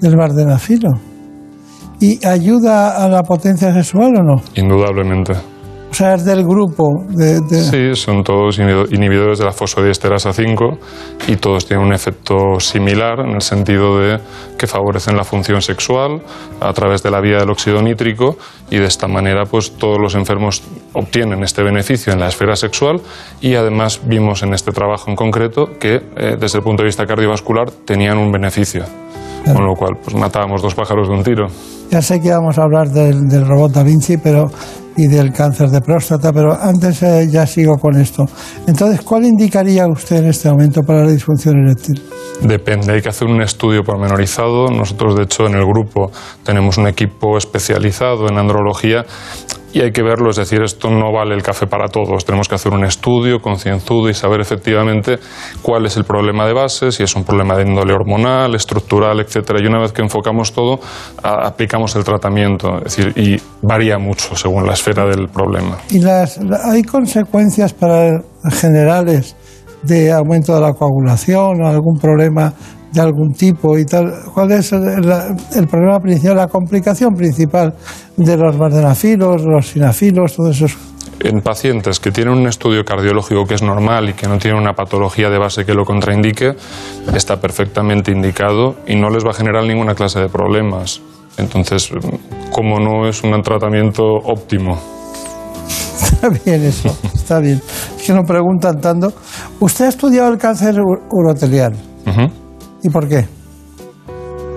Del vardenafilo. ¿Y ayuda a la potencia sexual o no? Indudablemente. O sea, es del grupo de... de- Sí, son todos inhibi- inhibidores de la fosfodiesterasa 5 y todos tienen un efecto similar en el sentido de que favorecen la función sexual a través de la vía del óxido nítrico y de esta manera pues todos los enfermos obtienen este beneficio en la esfera sexual y además vimos en este trabajo en concreto que eh, desde el punto de vista cardiovascular tenían un beneficio. Con lo cual, pues matábamos dos pájaros de un tiro. Ya sé que vamos a hablar del, del robot Da Vinci pero, y del cáncer de próstata, pero antes eh, ya sigo con esto. Entonces, ¿cuál indicaría usted en este momento para la disfunción eréctil? Depende, hay que hacer un estudio pormenorizado. Nosotros, de hecho, en el grupo tenemos un equipo especializado en andrología y hay que verlo, es decir, esto no vale el café para todos. Tenemos que hacer un estudio concienzudo y saber efectivamente cuál es el problema de base, si es un problema de índole hormonal, estructural, etcétera. Y una vez que enfocamos todo, aplicamos el tratamiento, es decir, y varía mucho según la esfera del problema. ¿Y las, hay consecuencias para generales de aumento de la coagulación o algún problema de algún tipo y tal? ¿Cuál es el, el- problema principal, la complicación principal de los vardenafilos, los sinafilos, todos esos? En pacientes que tienen un estudio cardiológico que es normal y que no tienen una patología de base que lo contraindique, está perfectamente indicado y no les va a generar ninguna clase de problemas. Entonces, como no es un tratamiento óptimo. Está bien eso, está bien. Es que nos preguntan tanto. ¿Usted ha estudiado el cáncer urotelial? ¿Y por qué?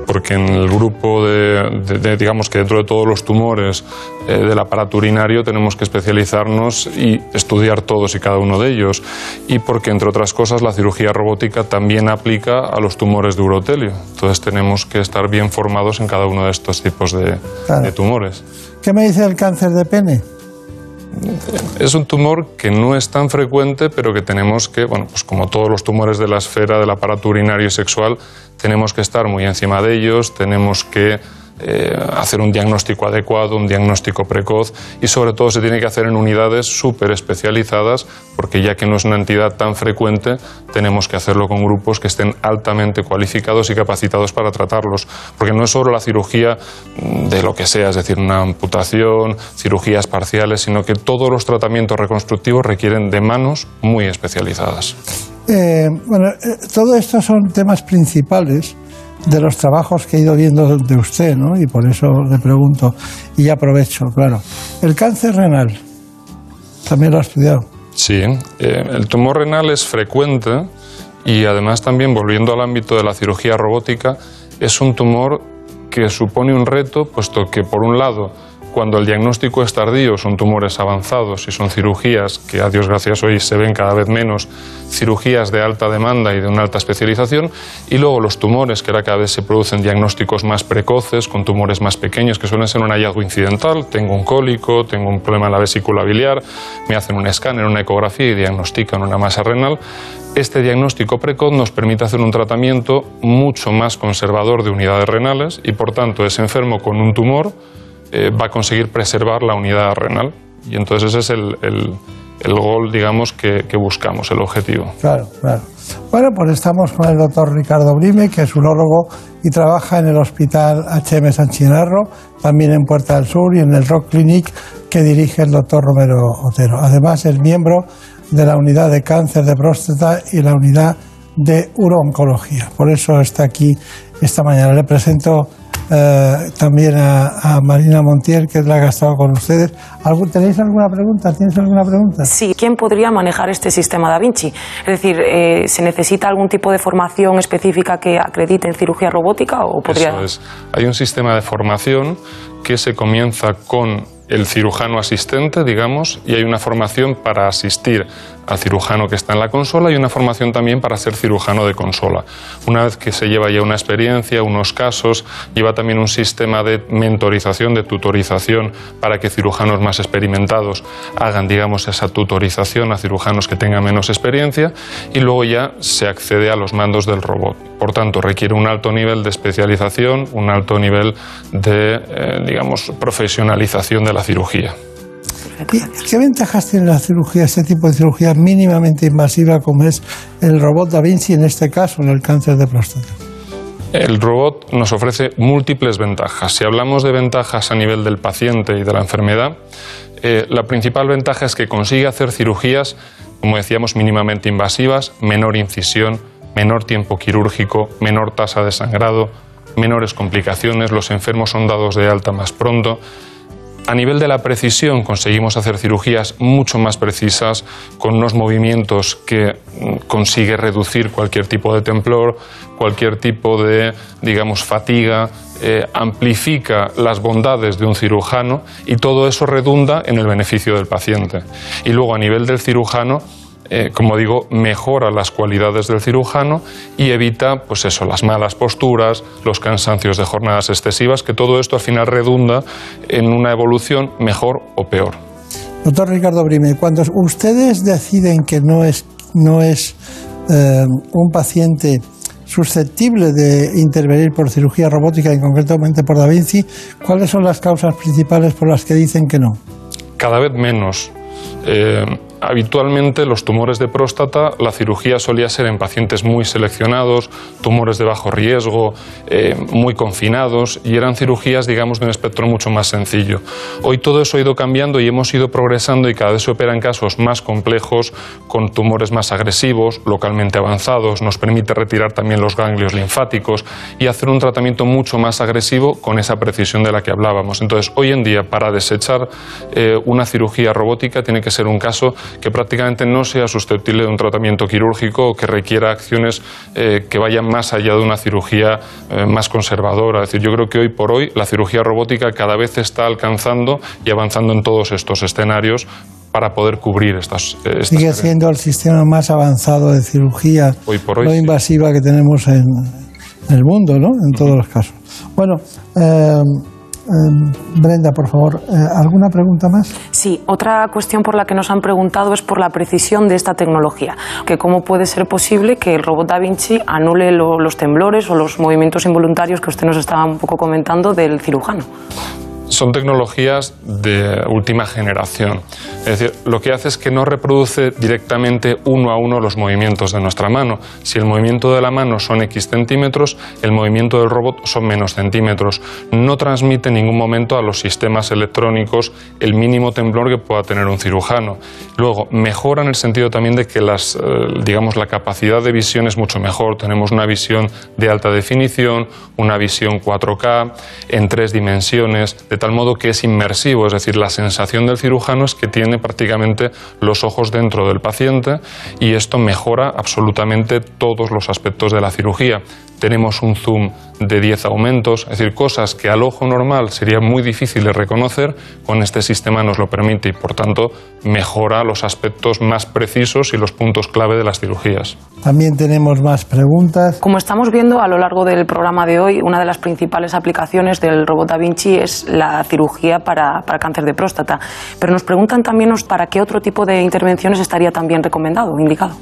Porque en el grupo de, de- de, digamos que dentro de todos los tumores eh, del aparato urinario tenemos que especializarnos y estudiar todos y cada uno de ellos. Y porque, entre otras cosas, la cirugía robótica también aplica a los tumores de urotelio. Entonces tenemos que estar bien formados en cada uno de estos tipos de, Claro. de tumores. ¿Qué me dice del cáncer de pene? Es un tumor que no es tan frecuente, pero que tenemos que, bueno, pues como todos los tumores de la esfera del aparato urinario y sexual, tenemos que estar muy encima de ellos, tenemos que eh, hacer un diagnóstico adecuado, un diagnóstico precoz y sobre todo se tiene que hacer en unidades súper especializadas porque ya que no es una entidad tan frecuente, tenemos que hacerlo con grupos que estén altamente cualificados y capacitados para tratarlos. Porque no es solo la cirugía de lo que sea, es decir, una amputación, cirugías parciales, sino que todos los tratamientos reconstructivos requieren de manos muy especializadas. Eh, bueno, eh, todo son temas principales de los trabajos que he ido viendo de usted, ¿no? Y por eso le pregunto, y aprovecho, claro. El cáncer renal, también lo ha estudiado. Sí, eh, el tumor renal es frecuente y además también volviendo al ámbito de la cirugía robótica, es un tumor que supone un reto, puesto que por un lado, cuando el diagnóstico es tardío, son tumores avanzados y son cirugías que a Dios gracias hoy se ven cada vez menos, cirugías de alta demanda y de una alta especialización, y luego los tumores, que ahora cada vez se producen diagnósticos más precoces, con tumores más pequeños, que suelen ser un hallazgo incidental, tengo un cólico, tengo un problema en la vesícula biliar, me hacen un escáner, una ecografía y diagnostican una masa renal. Este diagnóstico precoz nos permite hacer un tratamiento mucho más conservador de unidades renales y por tanto ese enfermo con un tumor eh, va a conseguir preservar la unidad renal. Y entonces ese es el, el, el gol, digamos, que, buscamos, el objetivo. Claro, claro. Bueno, pues estamos con el doctor Ricardo Brime, que es urólogo y trabaja en el Hospital HM San Chinarro, también en Puerta del Sur y en el Rock Clinic que dirige el doctor Romero Otero. Además, es miembro de la unidad de cáncer de próstata y la unidad de urooncología. Por eso está aquí esta mañana. Le presento eh, también a, a Marina Montiel, que es la que ha estado con ustedes. ¿Algún- ¿Tenéis alguna pregunta? ¿Tienes alguna pregunta? Sí, ¿quién podría manejar este sistema Da Vinci? Es decir, eh, ¿se necesita algún tipo de formación específica que acredite en cirugía robótica o podría...? Eso es. Hay un sistema de formación que se comienza con el cirujano asistente, digamos, y hay una formación para asistir al cirujano que está en la consola y una formación también para ser cirujano de consola. Una vez que se lleva ya una experiencia, unos casos, lleva también un sistema de mentorización, de tutorización, para que cirujanos más experimentados hagan, digamos, esa tutorización a cirujanos que tengan menos experiencia y luego ya se accede a los mandos del robot. Por tanto, requiere un alto nivel de especialización, un alto nivel de, eh, digamos, profesionalización de la cirugía. ¿Y qué ventajas tiene la cirugía, este tipo de cirugía mínimamente invasiva como es el robot Da Vinci en este caso, en el cáncer de próstata? El robot nos ofrece múltiples ventajas. Si hablamos de ventajas a nivel del paciente y de la enfermedad, eh, la principal ventaja es que consigue hacer cirugías, como decíamos, mínimamente invasivas, menor incisión, menor tiempo quirúrgico, menor tasa de sangrado, menores complicaciones, los enfermos son dados de alta más pronto. A nivel de la precisión conseguimos hacer cirugías mucho más precisas con unos movimientos que mm, consigue reducir cualquier tipo de temblor, cualquier tipo de, digamos, fatiga, eh, amplifica las bondades de un cirujano y todo eso redunda en el beneficio del paciente. Y luego a nivel del cirujano eh, como digo, mejora las cualidades del cirujano y evita, pues eso, las malas posturas, los cansancios de jornadas excesivas, que todo esto al final redunda en una evolución mejor o peor. Doctor Ricardo Brime, cuando ustedes deciden que no es, no es eh, un paciente susceptible de intervenir por cirugía robótica y concretamente por Da Vinci, ¿cuáles son las causas principales por las que dicen que no? Cada vez menos. Eh, habitualmente los tumores de próstata, la cirugía solía ser en pacientes muy seleccionados, tumores de bajo riesgo, eh, muy confinados, y eran cirugías, digamos, de un espectro mucho más sencillo. Hoy todo eso ha ido cambiando y hemos ido progresando y cada vez se operan casos más complejos, con tumores más agresivos, localmente avanzados, nos permite retirar también los ganglios linfáticos y hacer un tratamiento mucho más agresivo con esa precisión de la que hablábamos. Entonces, hoy en día, para desechar eh, una cirugía robótica, tiene que ser un caso que prácticamente no sea susceptible de un tratamiento quirúrgico o que requiera acciones eh, que vayan más allá de una cirugía eh, más conservadora. Es decir, yo creo que hoy por hoy la cirugía robótica cada vez está alcanzando y avanzando en todos estos escenarios para poder cubrir estas, eh, estas Sigue siendo el sistema más avanzado de cirugía Hoy por hoy, no sí. invasiva que tenemos en, en el mundo, ¿no? En todos los casos. Bueno, eh, Brenda, por favor, eh, ¿alguna pregunta más? Sí, otra cuestión por la que nos han preguntado es por la precisión de esta tecnología. Que ¿Cómo puede ser posible que el robot Da Vinci anule lo- los temblores o los movimientos involuntarios que usted nos estaba un poco comentando del cirujano? Son tecnologías de última generación. Es decir, lo que hace es que no reproduce directamente uno a uno los movimientos de nuestra mano. Si el movimiento de la mano son X centímetros, el movimiento del robot son menos centímetros. No transmite en ningún momento a los sistemas electrónicos el mínimo temblor que pueda tener un cirujano. Luego, mejora en el sentido también de que las, eh, digamos, la capacidad de visión es mucho mejor. Tenemos una visión de alta definición, una visión 4K en tres dimensiones, de tal modo que es inmersivo, es decir, la sensación del cirujano es que tiene prácticamente los ojos dentro del paciente y esto mejora absolutamente todos los aspectos de la cirugía. Tenemos un zoom de 10 aumentos, es decir, cosas que al ojo normal sería muy difícil de reconocer, con este sistema nos lo permite y por tanto mejora los aspectos más precisos y los puntos clave de las cirugías. También tenemos más preguntas. Como estamos viendo a lo largo del programa de hoy, una de las principales aplicaciones del robot Da Vinci es la cirugía para, para cáncer de próstata. Pero nos preguntan también nos- para qué otro tipo de intervenciones estaría también recomendado indicado.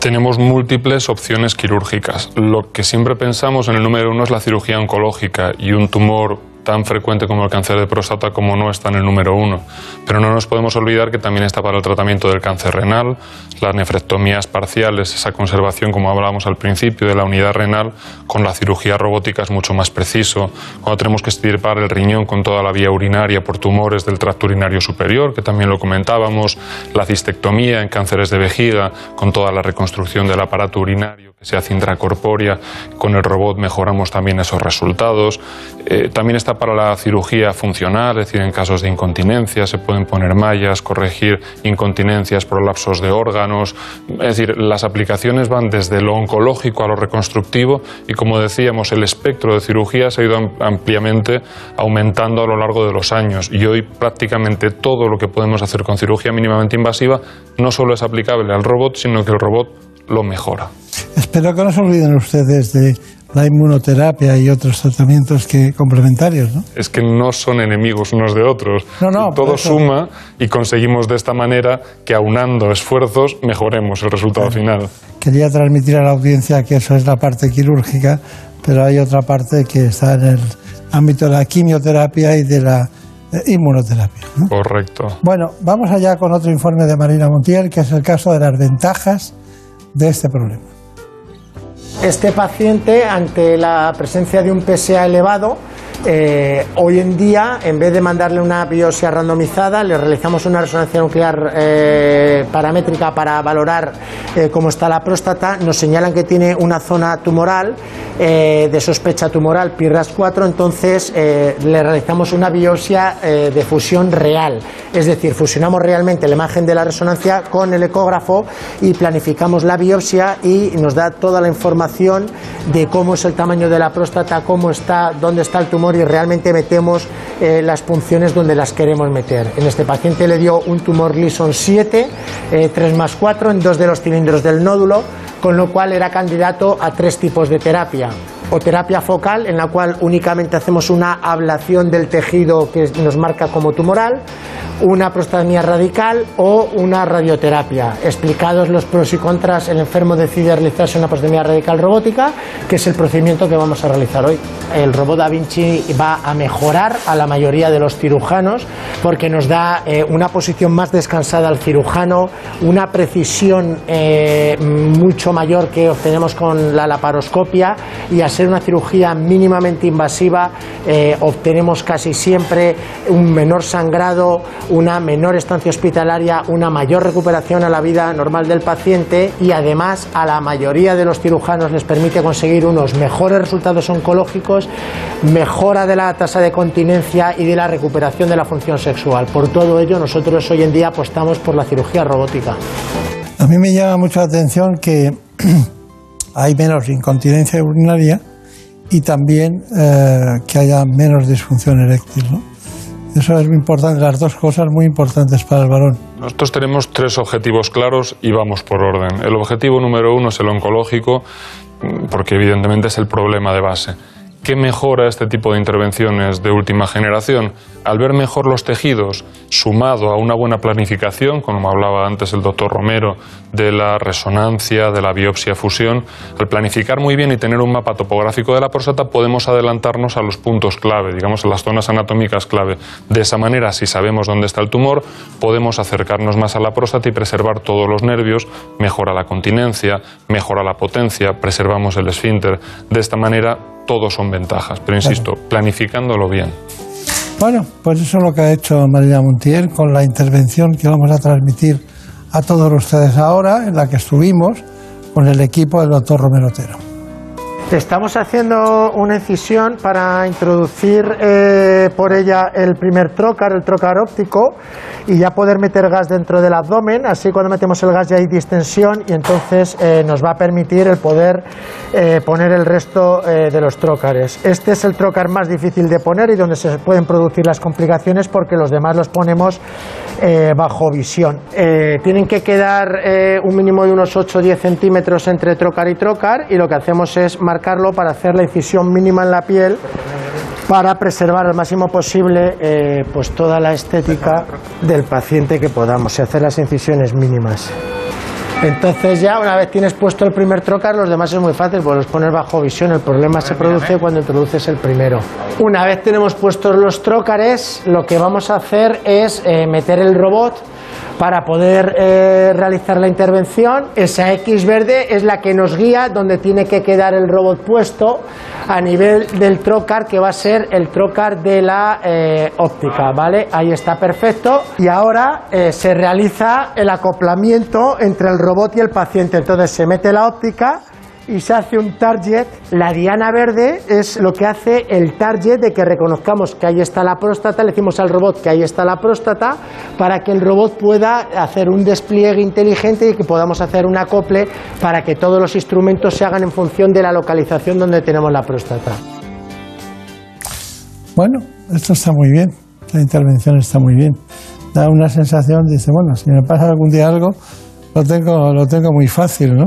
Tenemos múltiples opciones quirúrgicas. Lo que siempre pensamos en el número uno es la cirugía oncológica y un tumor tan frecuente como el cáncer de próstata como no está en el número uno. Pero no nos podemos olvidar que también está para el tratamiento del cáncer renal, las nefrectomías parciales, esa conservación, como hablábamos al principio, de la unidad renal, con la cirugía robótica es mucho más preciso. Cuando tenemos que extirpar el riñón con toda la vía urinaria por tumores del tracto urinario superior, que también lo comentábamos, la cistectomía en cánceres de vejiga, con toda la reconstrucción del aparato urinario que se hace intracorpórea, con el robot mejoramos también esos resultados. Eh, también está para la cirugía funcional, es decir, en casos de incontinencia se pueden poner mallas, corregir incontinencias, prolapsos de órganos. Es decir, las aplicaciones van desde lo oncológico a lo reconstructivo y, como decíamos, el espectro de cirugía se ha ido am- ampliamente aumentando a lo largo de los años. Y hoy prácticamente todo lo que podemos hacer con cirugía mínimamente invasiva no solo es aplicable al robot, sino que el robot lo mejora. Espero que no se olviden ustedes de la inmunoterapia y otros tratamientos que complementarios, ¿no? es que no son enemigos unos de otros. No, no, todo suma y conseguimos de esta manera que aunando esfuerzos mejoremos el resultado final. Quería transmitir a la audiencia que eso es la parte quirúrgica, pero hay otra parte que está en el ámbito de la quimioterapia y de la eh, inmunoterapia. ¿no? Correcto. Bueno, vamos allá con otro informe de Marina Montiel, que es el caso de las ventajas de este problema. Este paciente, ante la presencia de un PSA elevado, eh, hoy en día, en vez de mandarle una biopsia randomizada, le realizamos una resonancia nuclear eh, paramétrica para valorar eh, cómo está la próstata. Nos señalan que tiene una zona tumoral eh, de sospecha tumoral, PIRAS 4, entonces eh, le realizamos una biopsia eh, de fusión real. Es decir, fusionamos realmente la imagen de la resonancia con el ecógrafo y planificamos la biopsia y nos da toda la información de cómo es el tamaño de la próstata, cómo está, dónde está el tumor y realmente metemos eh, las punciones donde las queremos meter. En este paciente le dio un tumor Lison 7, eh, 3 más 4 en dos de los cilindros del nódulo, con lo cual era candidato a tres tipos de terapia. O terapia focal, en la cual únicamente hacemos una ablación del tejido que nos marca como tumoral, una prostatomía radical o una radioterapia. Explicados los pros y contras, el enfermo decide realizarse una prostatomía radical robótica, que es el procedimiento que vamos a realizar hoy. El robot Da Vinci va a mejorar a la mayoría de los cirujanos porque nos da eh, una posición más descansada al cirujano, una precisión eh, mucho mayor que obtenemos con la laparoscopia y al ser una cirugía mínimamente invasiva eh, obtenemos casi siempre un menor sangrado, una menor estancia hospitalaria, una mayor recuperación a la vida normal del paciente y además a la mayoría de los cirujanos les permite conseguir unos mejores resultados oncológicos, mejora de la tasa de continencia y de la recuperación de la función sexual. Por todo ello, nosotros hoy en día apostamos por la cirugía robótica. A mí me llama mucho la atención que hay menos incontinencia urinaria y también eh, que haya menos disfunción eréctil. ¿no? Eso es muy importante, las dos cosas muy importantes para el varón. Nosotros tenemos tres objetivos claros y vamos por orden. El objetivo número uno es el oncológico, porque evidentemente es el problema de base. ¿Qué mejora este tipo de intervenciones de última generación? Al ver mejor los tejidos, sumado a una buena planificación, como hablaba antes el doctor Romero, de la resonancia, de la biopsia fusión, al planificar muy bien y tener un mapa topográfico de la próstata, podemos adelantarnos a los puntos clave, digamos, a las zonas anatómicas clave. De esa manera, si sabemos dónde está el tumor, podemos acercarnos más a la próstata y preservar todos los nervios, mejora la continencia, mejora la potencia, preservamos el esfínter. De esta manera, todos son ventajas, pero insisto, planificándolo bien. Bueno, pues eso es lo que ha hecho María Montiel con la intervención que vamos a transmitir a todos ustedes ahora, en la que estuvimos con el equipo del doctor Romero Otero. Estamos haciendo una incisión para introducir eh, por ella el primer trocar, el trocar óptico, y ya poder meter gas dentro del abdomen. Así cuando metemos el gas ya hay distensión y entonces eh, nos va a permitir el poder eh, poner el resto de los trócares. Este es el trocar más difícil de poner y donde se pueden producir las complicaciones porque los demás los ponemos bajo visión. Tienen que quedar un mínimo de unos 8 o 10 centímetros entre trocar y trocar y lo que hacemos es marcarlo para hacer la incisión mínima en la piel para preservar al máximo posible eh, pues toda la estética del paciente que podamos y hacer las incisiones mínimas. Entonces ya una vez tienes puesto el primer trocar, los demás es muy fácil, pues los pones bajo visión. El problema se produce cuando introduces el primero. Una vez tenemos puestos los trócares, lo que vamos a hacer es eh, meter el robot para poder eh, realizar la intervención. Esa X verde es la que nos guía donde tiene que quedar el robot puesto a nivel del trocar, que va a ser el trocar de la eh, óptica, ¿vale? Ahí está perfecto. Y ahora eh, se realiza el acoplamiento entre el robot y el paciente. Entonces se mete la óptica y se hace un target. La diana verde es lo que hace el target de que reconozcamos que ahí está la próstata, le decimos al robot que ahí está la próstata, para que el robot pueda hacer un despliegue inteligente y que podamos hacer un acople para que todos los instrumentos se hagan en función de la localización donde tenemos la próstata. Bueno, esto está muy bien, la intervención está muy bien. Da una sensación, dice, bueno, si me pasa algún día algo, lo tengo, lo tengo muy fácil, ¿no?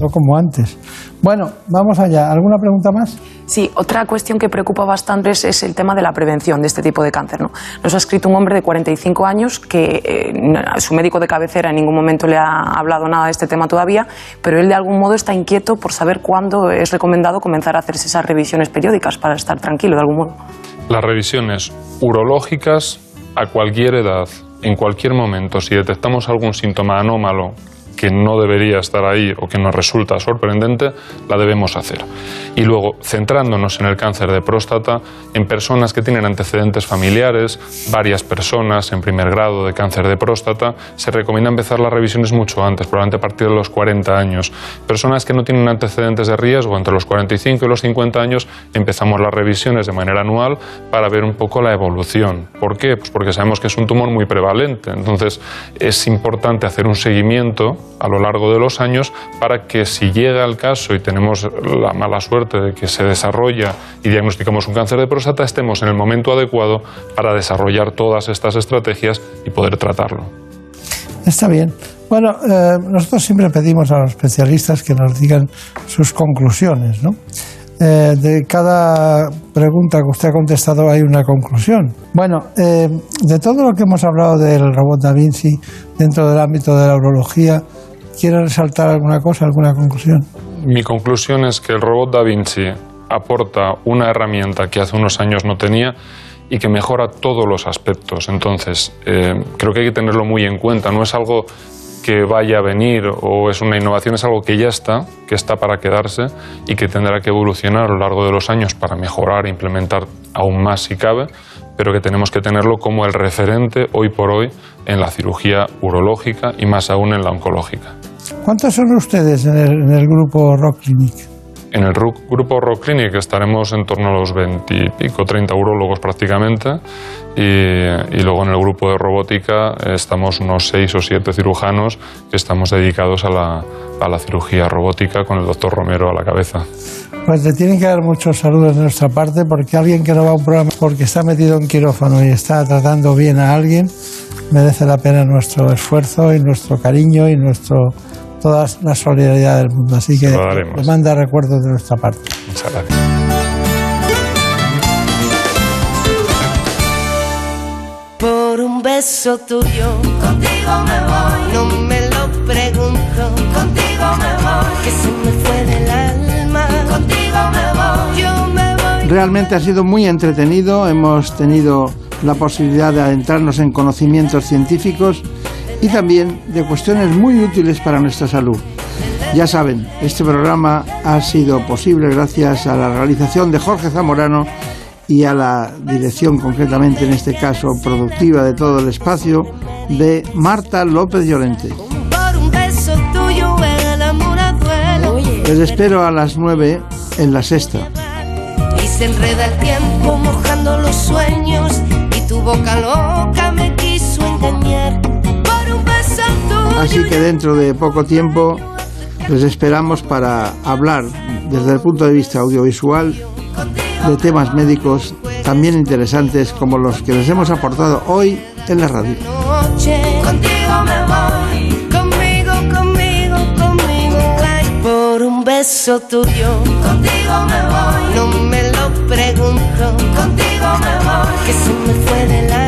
No como antes. Bueno, vamos allá. ¿Alguna pregunta más? Sí, otra cuestión que preocupa bastante es, es el tema de la prevención de este tipo de cáncer. ¿no? Nos ha escrito un hombre de 45 años que eh, su médico de cabecera en ningún momento le ha hablado nada de este tema todavía, pero él de algún modo está inquieto por saber cuándo es recomendado comenzar a hacerse esas revisiones periódicas para estar tranquilo de algún modo. Las revisiones urológicas a cualquier edad, en cualquier momento, si detectamos algún síntoma anómalo que no debería estar ahí o que nos resulta sorprendente, la debemos hacer. Y luego, centrándonos en el cáncer de próstata, en personas que tienen antecedentes familiares, varias personas en primer grado de cáncer de próstata, se recomienda empezar las revisiones mucho antes, probablemente a partir de los 40 años. Personas que no tienen antecedentes de riesgo, entre los 45 y los 50 años, empezamos las revisiones de manera anual para ver un poco la evolución. ¿Por qué? Pues porque sabemos que es un tumor muy prevalente. Entonces, es importante hacer un seguimiento a lo largo de los años para que si llega el caso y tenemos la mala suerte de que se desarrolla y diagnosticamos un cáncer de próstata, estemos en el momento adecuado para desarrollar todas estas estrategias y poder tratarlo. Está bien. Bueno, eh, nosotros siempre pedimos a los especialistas que nos digan sus conclusiones, ¿no? Eh, de cada pregunta que usted ha contestado hay una conclusión. Bueno, eh, de todo lo que hemos hablado del robot Da Vinci dentro del ámbito de la urología, ¿quiere resaltar alguna cosa, alguna conclusión? Mi conclusión es que el robot Da Vinci aporta una herramienta que hace unos años no tenía y que mejora todos los aspectos. Entonces, eh, creo que hay que tenerlo muy en cuenta. No es algo que vaya a venir o es una innovación, es algo que ya está, que está para quedarse y que tendrá que evolucionar a lo largo de los años para mejorar e implementar aún más si cabe, pero que tenemos que tenerlo como el referente hoy por hoy en la cirugía urológica y más aún en la oncológica. ¿Cuántos son ustedes en el, en el grupo Rock Clinic? En el ru- grupo Rock Clinic estaremos en torno a los 20 y pico, 30 urólogos prácticamente. Y, y luego en el grupo de robótica estamos unos 6 o 7 cirujanos que estamos dedicados a la, a la cirugía robótica con el doctor Romero a la cabeza. Pues le tienen que dar muchos saludos de nuestra parte porque alguien que no va a un programa porque está metido en quirófano y está tratando bien a alguien merece la pena nuestro esfuerzo y nuestro cariño y nuestro toda la solidaridad del mundo. Así que le manda recuerdos de nuestra parte. Muchas gracias. Por un beso tuyo, contigo me voy. No me lo pregunto, contigo me voy. Que se me fue del alma, contigo me voy. Yo me voy. Realmente ha sido muy entretenido, hemos tenido la posibilidad de adentrarnos en conocimientos científicos y también de cuestiones muy útiles para nuestra salud. Ya saben, este programa ha sido posible gracias a la realización de Jorge Zamorano y a la dirección, concretamente en este caso productiva de todo el espacio, de Marta López Llorente. Les espero a las 9 en la sexta. Y se enreda el tiempo mojando los sueños. Y tu boca loca me quiso engañar. Así que dentro de poco tiempo les esperamos para hablar desde el punto de vista audiovisual de temas médicos también interesantes como los que les hemos aportado hoy en la radio. No me lo pregunto. Contigo me voy. Que se me fue.